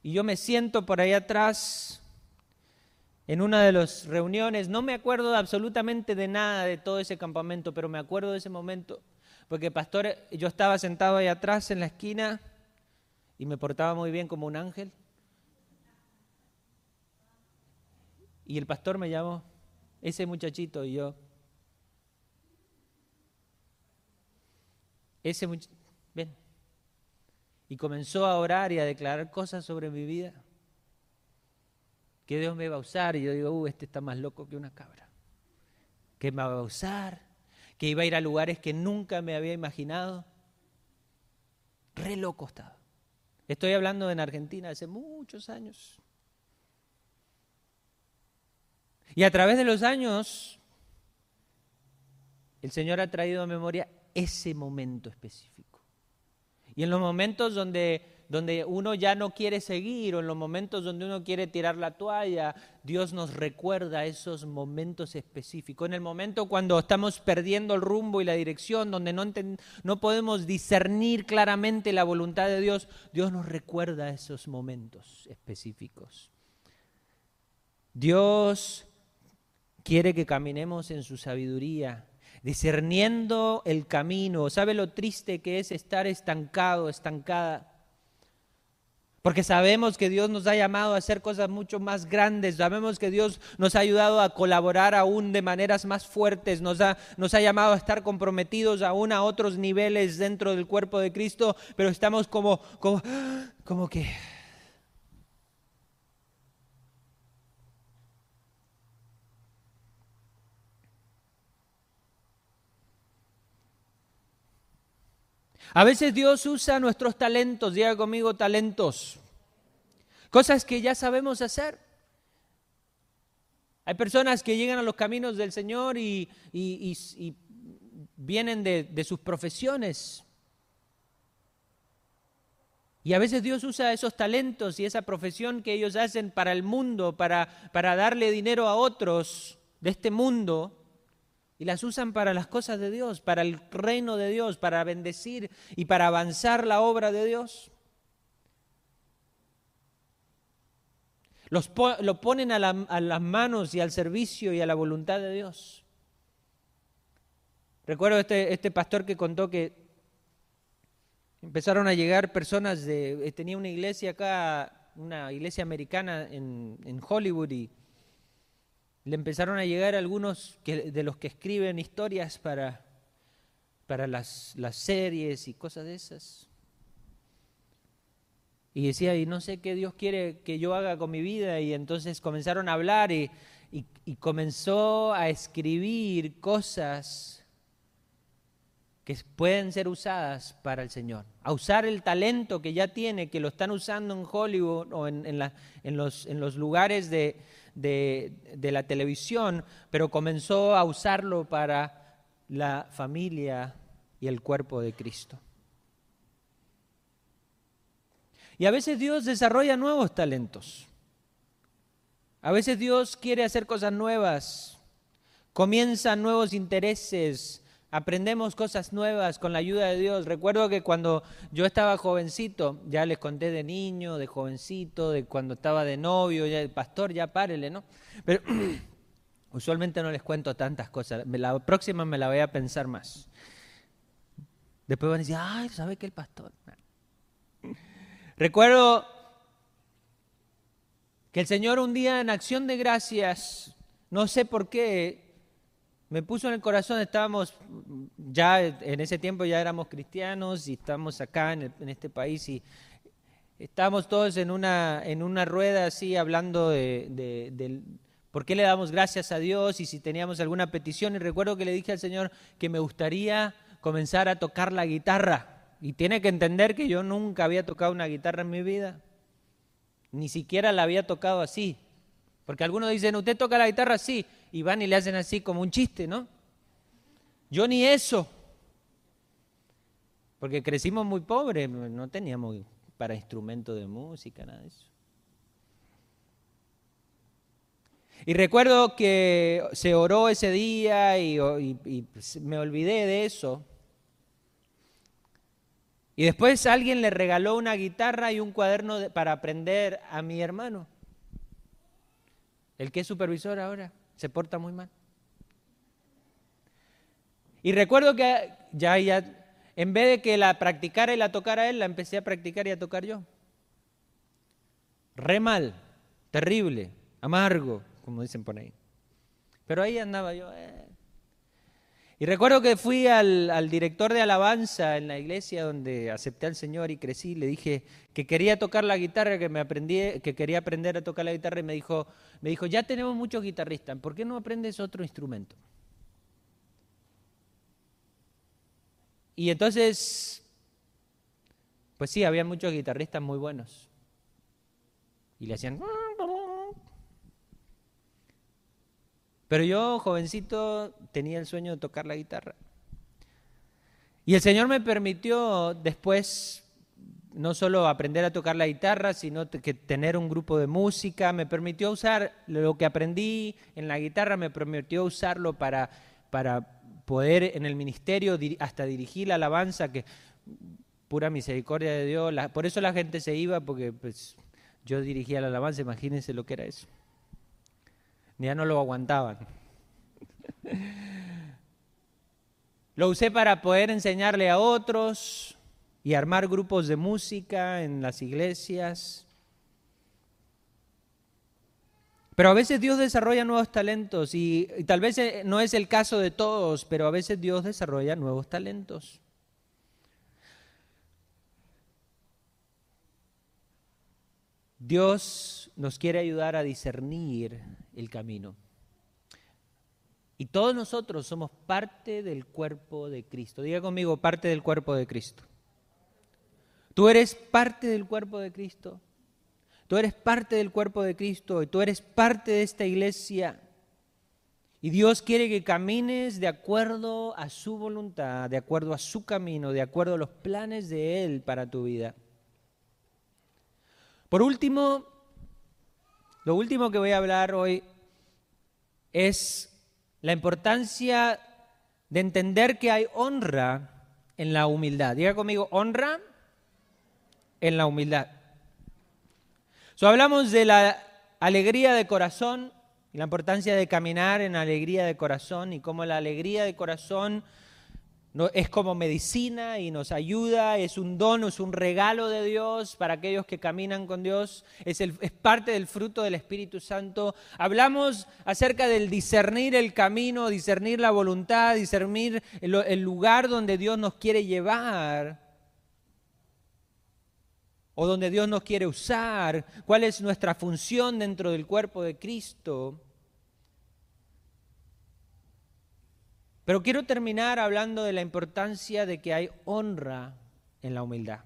y yo me siento por ahí atrás en una de las reuniones, no me acuerdo absolutamente de nada de todo ese campamento, pero me acuerdo de ese momento, porque pastor, yo estaba sentado ahí atrás en la esquina y me portaba muy bien como un ángel. Y el pastor me llamó, ese muchachito y yo. Ese muchachito, ven, y comenzó a orar y a declarar cosas sobre mi vida. Que Dios me va a usar. Y yo digo, uh, este está más loco que una cabra. Que me va a usar. Que iba a ir a lugares que nunca me había imaginado. Re loco estaba. Estoy hablando en Argentina hace muchos años. Y a través de los años, el Señor ha traído a memoria ese momento específico. Y en los momentos donde, donde uno ya no quiere seguir o en los momentos donde uno quiere tirar la toalla, Dios nos recuerda esos momentos específicos. En el momento cuando estamos perdiendo el rumbo y la dirección, donde no, no podemos discernir claramente la voluntad de Dios, Dios nos recuerda esos momentos específicos. Dios quiere que caminemos en su sabiduría discerniendo el camino. ¿Sabe lo triste que es estar estancado, estancada? Porque sabemos que Dios nos ha llamado a hacer cosas mucho más grandes, sabemos que Dios nos ha ayudado a colaborar aún de maneras más fuertes, nos ha, nos ha llamado a estar comprometidos aún a otros niveles dentro del cuerpo de Cristo, pero estamos como, como, como que A veces Dios usa nuestros talentos, diga conmigo talentos, cosas que ya sabemos hacer. Hay personas que llegan a los caminos del Señor y, vienen de, sus profesiones. Y a veces Dios usa esos talentos y esa profesión que ellos hacen para el mundo, para, para darle dinero a otros de este mundo, y las usan para las cosas de Dios, para el reino de Dios, para bendecir y para avanzar la obra de Dios. Los lo ponen a, a las manos y al servicio y a la voluntad de Dios. Recuerdo este, este pastor que contó que empezaron a llegar personas de... Tenía una iglesia acá, una iglesia americana en, en Hollywood y le empezaron a llegar algunos de los que escriben historias para, para las, las series y cosas de esas. Y decía, y no sé qué Dios quiere que yo haga con mi vida. Y entonces comenzaron a hablar y, y, comenzó a escribir cosas que pueden ser usadas para el Señor. A usar el talento que ya tiene, que lo están usando en Hollywood o en, en, la, en los, en los lugares de, de, la televisión, pero comenzó a usarlo para la familia y el cuerpo de Cristo. Y a veces Dios desarrolla nuevos talentos. A veces Dios quiere hacer cosas nuevas, comienza nuevos intereses, Aprendemos cosas nuevas con la ayuda de Dios. Recuerdo que cuando yo estaba jovencito, ya les conté de niño, de jovencito, de cuando estaba de novio, ya el pastor, ya párele, ¿no? Pero usualmente no les cuento tantas cosas. La próxima me la voy a pensar más. Después van a decir, ay, ¿sabe qué el pastor? Recuerdo que el Señor un día en acción de gracias, no sé por qué, me puso en el corazón, estábamos, ya en ese tiempo ya éramos cristianos y estamos acá en, este país y estábamos todos en una, en una rueda así hablando de, por qué le damos gracias a Dios y si teníamos alguna petición. Y recuerdo que le dije al Señor que me gustaría comenzar a tocar la guitarra. Y tiene que entender que yo nunca había tocado una guitarra en mi vida. Ni siquiera la había tocado así. Porque algunos dicen, ¿usted toca la guitarra? Sí y van y le hacen así como un chiste, ¿no? Yo ni eso, porque crecimos muy pobres, no teníamos para instrumento de música, nada de eso. Y recuerdo que se oró ese día y, me olvidé de eso. Y después alguien le regaló una guitarra y un cuaderno para aprender a mi hermano, el que es supervisor ahora se porta muy mal. Y recuerdo que ya, ya, en vez de que la practicara y la tocara él, la empecé a practicar y a tocar yo. Re mal, terrible, amargo, como dicen por ahí. Pero ahí andaba yo. Eh. Y recuerdo que fui al, director de alabanza en la iglesia donde acepté al Señor y crecí. Le dije que quería tocar la guitarra, que me aprendí, que quería aprender a tocar la guitarra y me dijo, me dijo, ya tenemos muchos guitarristas, ¿por qué no aprendes otro instrumento? Y entonces, pues sí, había muchos guitarristas muy buenos. Y le hacían Pero yo, jovencito, tenía el sueño de tocar la guitarra. Y el Señor me permitió después no solo aprender a tocar la guitarra, sino que tener un grupo de música. Me permitió usar lo que aprendí en la guitarra, me permitió usarlo para, para poder en el ministerio hasta dirigir la alabanza, que pura misericordia de Dios. por eso la gente se iba, porque pues, yo dirigía la alabanza, imagínense lo que era eso ya no lo aguantaban. Lo usé para poder enseñarle a otros y armar grupos de música en las iglesias. Pero a veces Dios desarrolla nuevos talentos y, tal vez eh, no es el caso de todos, pero a veces Dios desarrolla nuevos talentos. Dios nos quiere ayudar a discernir el camino. Y todos nosotros somos parte del cuerpo de Cristo. Diga conmigo, parte del cuerpo de Cristo. Tú eres parte del cuerpo de Cristo. Tú eres parte del cuerpo de Cristo y tú eres parte de esta iglesia. Y Dios quiere que camines de acuerdo a su voluntad, de acuerdo a su camino, de acuerdo a los planes de Él para tu vida. Por último, lo último que voy a hablar hoy es la importancia de entender que hay honra en la humildad. Diga conmigo, honra en la humildad. So, hablamos de la alegría de corazón y la importancia de caminar en alegría de corazón y cómo la alegría de corazón es como medicina y nos ayuda, es un don, es un regalo de Dios para aquellos que caminan con Dios, es parte del fruto del Espíritu Santo. Hablamos acerca del discernir el camino, discernir la voluntad, discernir el lugar donde Dios nos quiere llevar o donde Dios nos quiere usar, cuál es nuestra función dentro del cuerpo de Cristo. Pero quiero terminar hablando de la importancia de que hay honra en la humildad.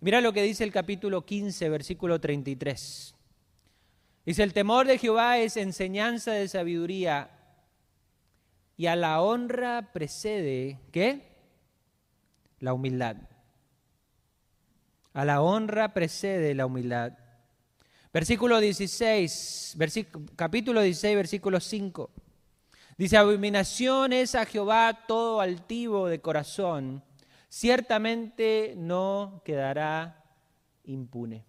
Mira lo que dice el capítulo 15, versículo 33. Dice, el temor de Jehová es enseñanza de sabiduría y a la honra precede, ¿qué? La humildad. A la honra precede la humildad. Versículo 16, capítulo 16, versículo 5. Dice, abominación es a Jehová todo altivo de corazón, ciertamente no quedará impune.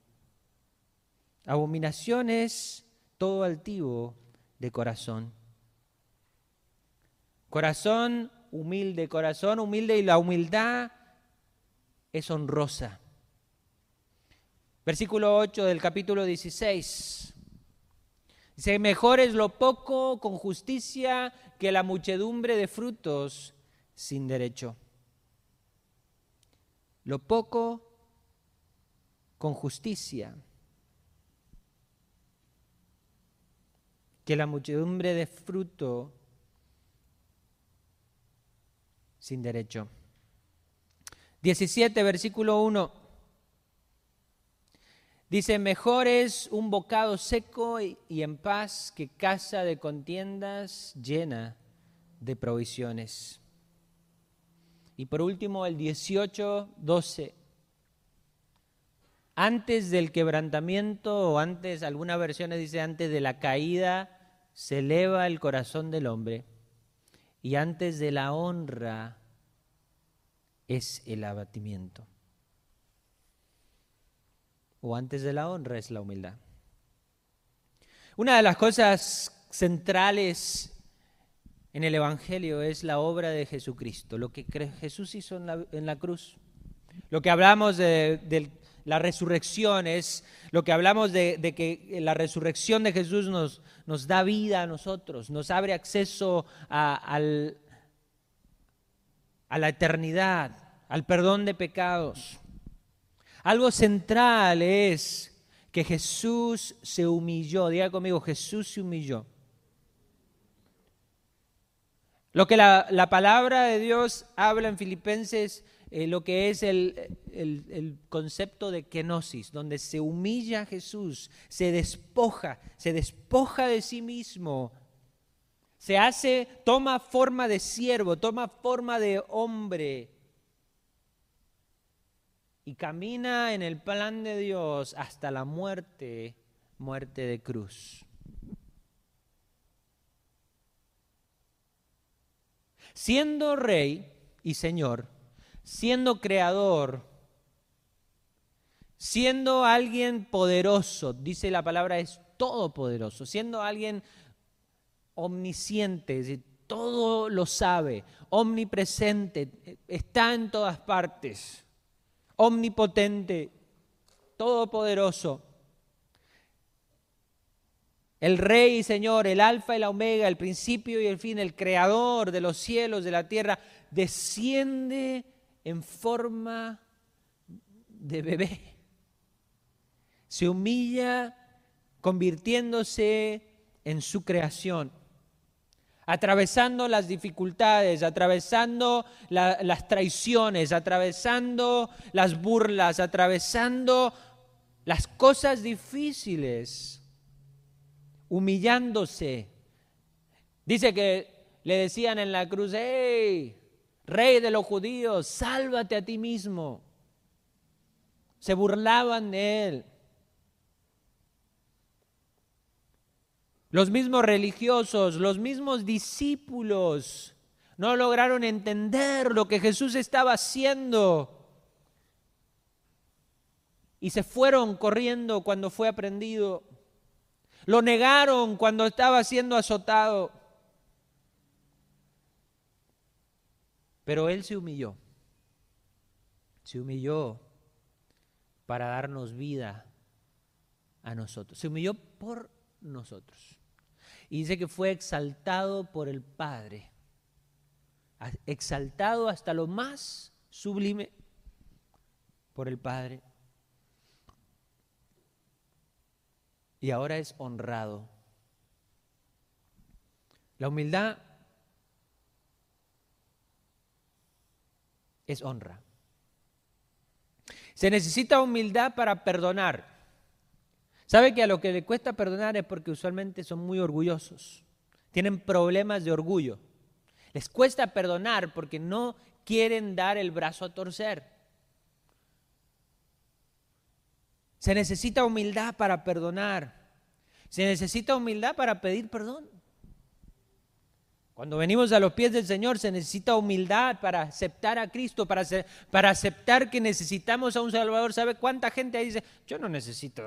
Abominación es todo altivo de corazón. Corazón humilde, corazón humilde y la humildad es honrosa. Versículo 8 del capítulo 16. Dice, mejor es lo poco con justicia que la muchedumbre de frutos sin derecho. Lo poco con justicia que la muchedumbre de fruto sin derecho. 17, versículo 1. Dice, mejor es un bocado seco y, en paz que casa de contiendas llena de provisiones. Y por último, el 18, 12. Antes del quebrantamiento, o antes, algunas versiones dice antes de la caída, se eleva el corazón del hombre. Y antes de la honra es el abatimiento o antes de la honra es la humildad. Una de las cosas centrales en el Evangelio es la obra de Jesucristo, lo que Jesús hizo en la, cruz. Lo que hablamos de, la resurrección es lo que hablamos de, que la resurrección de Jesús nos, nos, da vida a nosotros, nos abre acceso a la eternidad, al perdón de pecados. Algo central es que Jesús se humilló. Diga conmigo, Jesús se humilló. Lo que la, palabra de Dios habla en Filipenses, eh, lo que es el, el, concepto de kenosis, donde se humilla a Jesús, se despoja, se despoja de sí mismo, se hace, toma forma de siervo, toma forma de hombre y camina en el plan de Dios hasta la muerte, muerte de cruz. Siendo rey y señor, siendo creador, siendo alguien poderoso, dice la palabra es todopoderoso, siendo alguien omnisciente, todo lo sabe, omnipresente, está en todas partes omnipotente, todopoderoso, el Rey y Señor, el Alfa y la Omega, el principio y el fin, el Creador de los cielos, de la tierra, desciende en forma de bebé. Se humilla convirtiéndose en su creación. Atravesando las dificultades, atravesando las traiciones, atravesando las burlas, atravesando las cosas difíciles, humillándose. Dice que le decían en la cruz, hey, rey de los judíos, sálvate a ti mismo. Se burlaban de él. Los mismos religiosos, los mismos discípulos no lograron entender lo que Jesús estaba haciendo. Y se fueron corriendo cuando fue aprendido. Lo negaron cuando estaba siendo azotado. Pero Él se humilló. Se humilló para darnos vida a nosotros. Se humilló por nosotros. Y dice que fue exaltado por el Padre, exaltado hasta lo más sublime por el Padre. Y ahora es honrado. La humildad es honra. Se necesita humildad para perdonar. ¿Sabe que a lo que le cuesta perdonar es porque usualmente son muy orgullosos? Tienen problemas de orgullo. Les cuesta perdonar porque no quieren dar el brazo a torcer. Se necesita humildad para perdonar. Se necesita humildad para pedir perdón. Cuando venimos a los pies del Señor se necesita humildad para aceptar a Cristo, para, para aceptar que necesitamos a un Salvador. ¿Sabe cuánta gente dice, yo no necesito,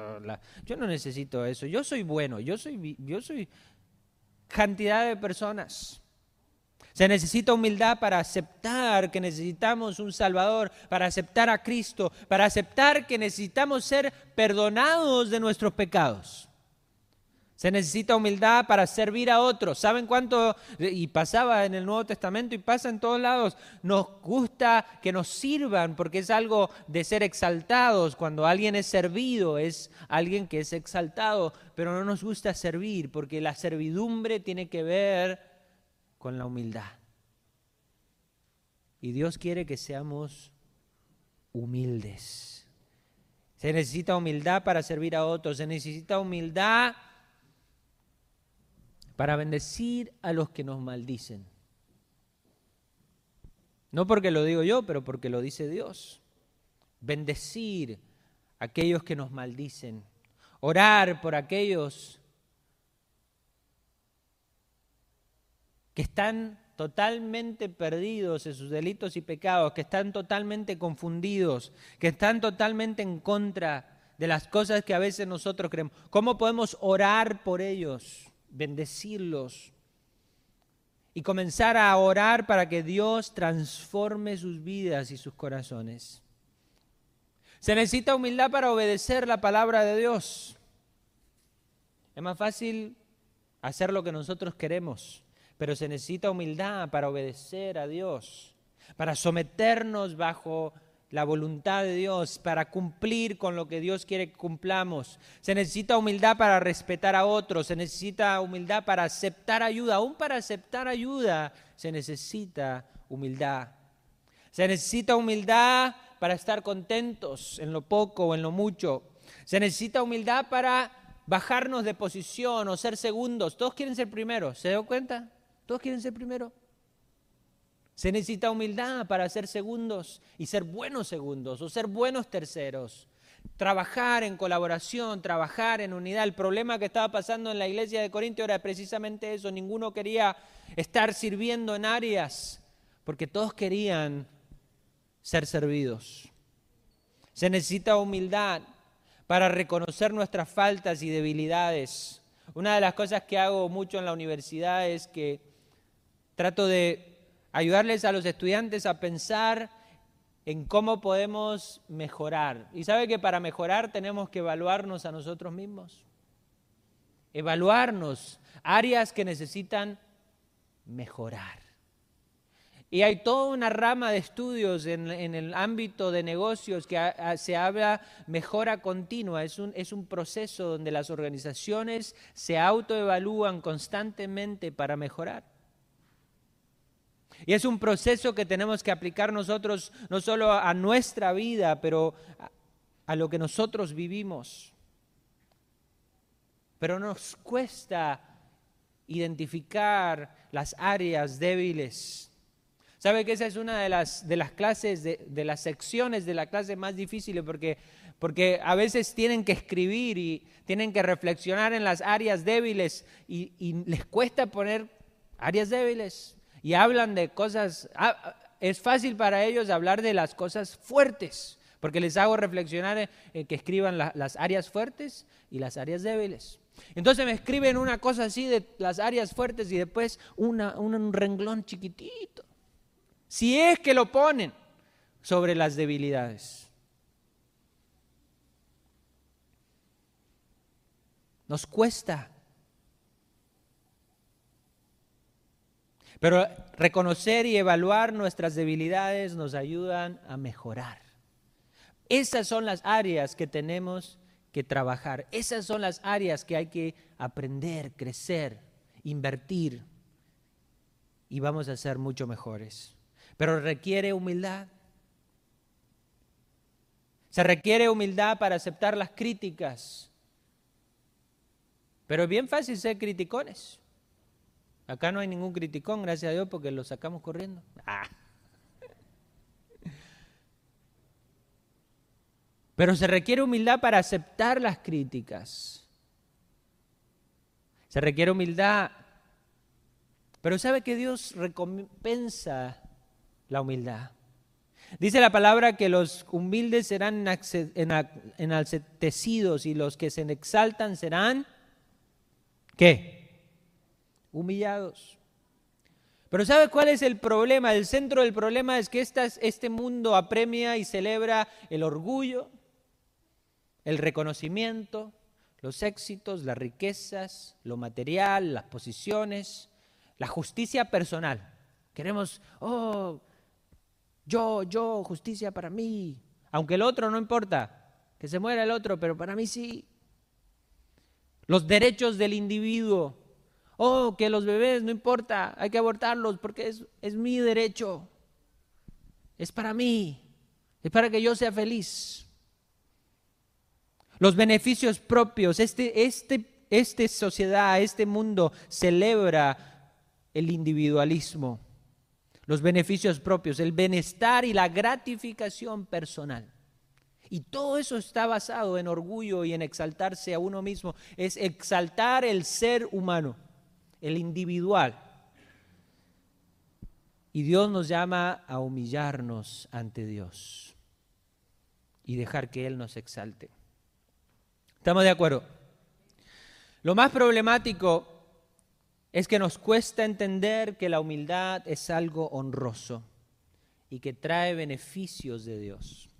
yo no necesito eso, yo soy bueno, yo soy, yo soy cantidad de personas. Se necesita humildad para aceptar que necesitamos un Salvador, para aceptar a Cristo, para aceptar que necesitamos ser perdonados de nuestros pecados. Se necesita humildad para servir a otros. ¿Saben cuánto? Y pasaba en el Nuevo Testamento y pasa en todos lados. Nos gusta que nos sirvan porque es algo de ser exaltados. Cuando alguien es servido es alguien que es exaltado. Pero no nos gusta servir porque la servidumbre tiene que ver con la humildad. Y Dios quiere que seamos humildes. Se necesita humildad para servir a otros. Se necesita humildad para bendecir a los que nos maldicen. No porque lo digo yo, pero porque lo dice Dios. Bendecir a aquellos que nos maldicen. Orar por aquellos que están totalmente perdidos en sus delitos y pecados, que están totalmente confundidos, que están totalmente en contra de las cosas que a veces nosotros creemos. ¿Cómo podemos orar por ellos? Bendecirlos y comenzar a orar para que Dios transforme sus vidas y sus corazones. Se necesita humildad para obedecer la palabra de Dios. Es más fácil hacer lo que nosotros queremos, pero se necesita humildad para obedecer a Dios, para someternos bajo la voluntad de Dios, para cumplir con lo que Dios quiere que cumplamos. Se necesita humildad para respetar a otros, se necesita humildad para aceptar ayuda. Aún para aceptar ayuda se necesita humildad. Se necesita humildad para estar contentos en lo poco o en lo mucho. Se necesita humildad para bajarnos de posición o ser segundos. Todos quieren ser primeros, ¿se dio cuenta? Todos quieren ser primeros. Se necesita humildad para ser segundos y ser buenos segundos o ser buenos terceros. Trabajar en colaboración, trabajar en unidad. El problema que estaba pasando en la iglesia de Corintio era precisamente eso. Ninguno quería estar sirviendo en áreas porque todos querían ser servidos. Se necesita humildad para reconocer nuestras faltas y debilidades. Una de las cosas que hago mucho en la universidad es que trato de ayudarles a los estudiantes a pensar en cómo podemos mejorar. Y sabe que para mejorar tenemos que evaluarnos a nosotros mismos. Evaluarnos áreas que necesitan mejorar. Y hay toda una rama de estudios en, el ámbito de negocios que se habla mejora continua. Es un, es un proceso donde las organizaciones se autoevalúan constantemente para mejorar. Y es un proceso que tenemos que aplicar nosotros no solo a nuestra vida, pero a, lo que nosotros vivimos. Pero nos cuesta identificar las áreas débiles. ¿Sabe que esa es una de las, de las clases, de, las secciones de la clase más difíciles? Porque, porque a veces tienen que escribir y tienen que reflexionar en las áreas débiles y, y les cuesta poner áreas débiles y hablan de cosas, ah, es fácil para ellos hablar de las cosas fuertes, porque les hago reflexionar en que escriban las áreas fuertes y las áreas débiles. Entonces me escriben una cosa así de las áreas fuertes y después un renglón chiquitito. Si es que lo ponen sobre las debilidades. Nos cuesta Pero reconocer y evaluar nuestras debilidades nos ayudan a mejorar. Esas son las áreas que tenemos que trabajar. Esas son las áreas que hay que aprender, crecer, invertir. Y vamos a ser mucho mejores. Pero requiere humildad. Se requiere humildad para aceptar las críticas. Pero es bien fácil ser criticones. Acá no hay ningún criticón, gracias a Dios, porque lo sacamos corriendo. Ah. Pero se requiere humildad para aceptar las críticas. Se requiere humildad. Pero sabe que Dios recompensa la humildad. Dice la palabra que los humildes serán enaltecidos y los que se exaltan serán, ¿qué? Humillados. Pero ¿sabe cuál es el problema? El centro del problema es que este mundo apremia y celebra el orgullo, el reconocimiento, los éxitos, las riquezas, lo material, las posiciones, la justicia personal. Queremos, oh, yo, yo, justicia para mí. Aunque el otro no importa, que se muera el otro, pero para mí sí. Los derechos del individuo, Oh, que los bebés no importa, hay que abortarlos porque es, es mi derecho. Es para mí, es para que yo sea feliz. Los beneficios propios, este, este, esta sociedad, este mundo celebra el individualismo, los beneficios propios, el bienestar y la gratificación personal. Y todo eso está basado en orgullo y en exaltarse a uno mismo, es exaltar el ser humano el individual. Y Dios nos llama a humillarnos ante Dios y dejar que Él nos exalte. ¿Estamos de acuerdo? Lo más problemático es que nos cuesta entender que la humildad es algo honroso y que trae beneficios de Dios.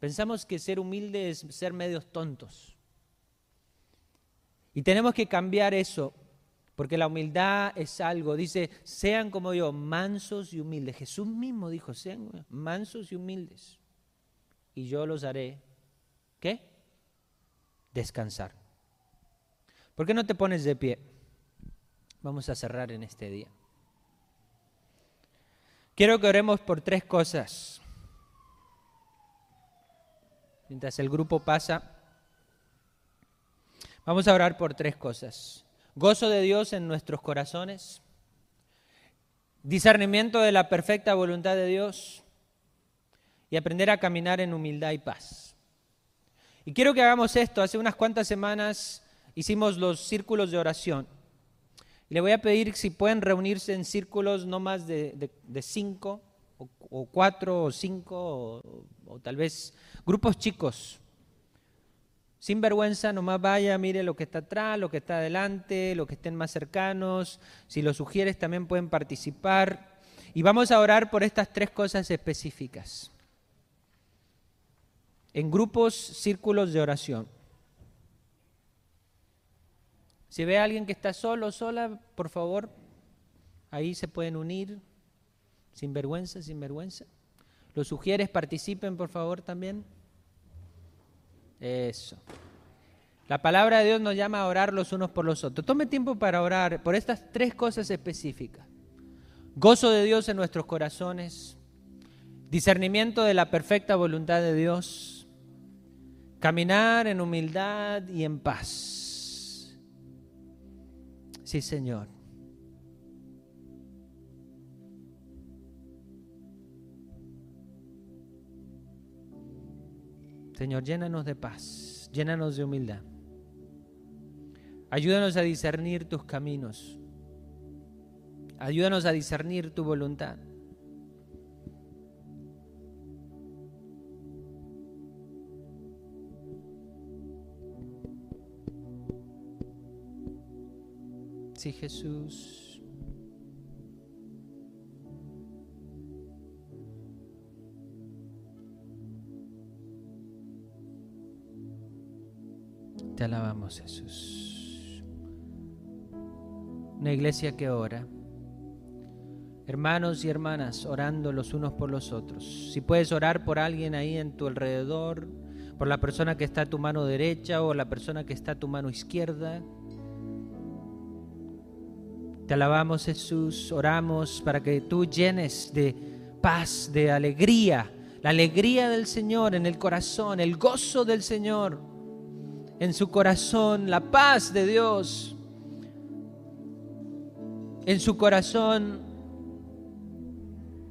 Pensamos que ser humilde es ser medios tontos. Y tenemos que cambiar eso porque la humildad es algo, dice, sean como yo, mansos y humildes. Jesús mismo dijo, sean mansos y humildes. Y yo los haré, ¿qué? Descansar. ¿Por qué no te pones de pie? Vamos a cerrar en este día. Quiero que oremos por tres cosas. Mientras el grupo pasa, vamos a orar por tres cosas gozo de Dios en nuestros corazones, discernimiento de la perfecta voluntad de Dios y aprender a caminar en humildad y paz. Y quiero que hagamos esto. Hace unas cuantas semanas hicimos los círculos de oración. le voy a pedir si pueden reunirse en círculos no más de, cinco, o, cuatro, o cinco, o tal vez grupos chicos sin vergüenza, nomás vaya, mire lo que está atrás, lo que está adelante, lo que estén más cercanos. Si lo sugieres, también pueden participar. Y vamos a orar por estas tres cosas específicas. En grupos, círculos de oración. Si ve a alguien que está solo sola, por favor, ahí se pueden unir. Sin vergüenza, sin vergüenza. Los sugieres, participen, por favor, también. Eso. La palabra de Dios nos llama a orar los unos por los otros. Tome tiempo para orar por estas tres cosas específicas. gozo de Dios en nuestros corazones, discernimiento de la perfecta voluntad de Dios, caminar en humildad y en paz. Sí, Señor. Señor, llénanos de paz, llénanos de humildad. Ayúdanos a discernir tus caminos. Ayúdanos a discernir tu voluntad. Sí, Jesús. Te alabamos, Jesús. Una iglesia que ora. Hermanos y hermanas, orando los unos por los otros. Si puedes orar por alguien ahí en tu alrededor, por la persona que está a tu mano derecha o la persona que está a tu mano izquierda. Te alabamos Jesús, oramos para que tú llenes de paz, de alegría, la alegría del Señor en el corazón, el gozo del Señor en su corazón la paz de Dios. En su corazón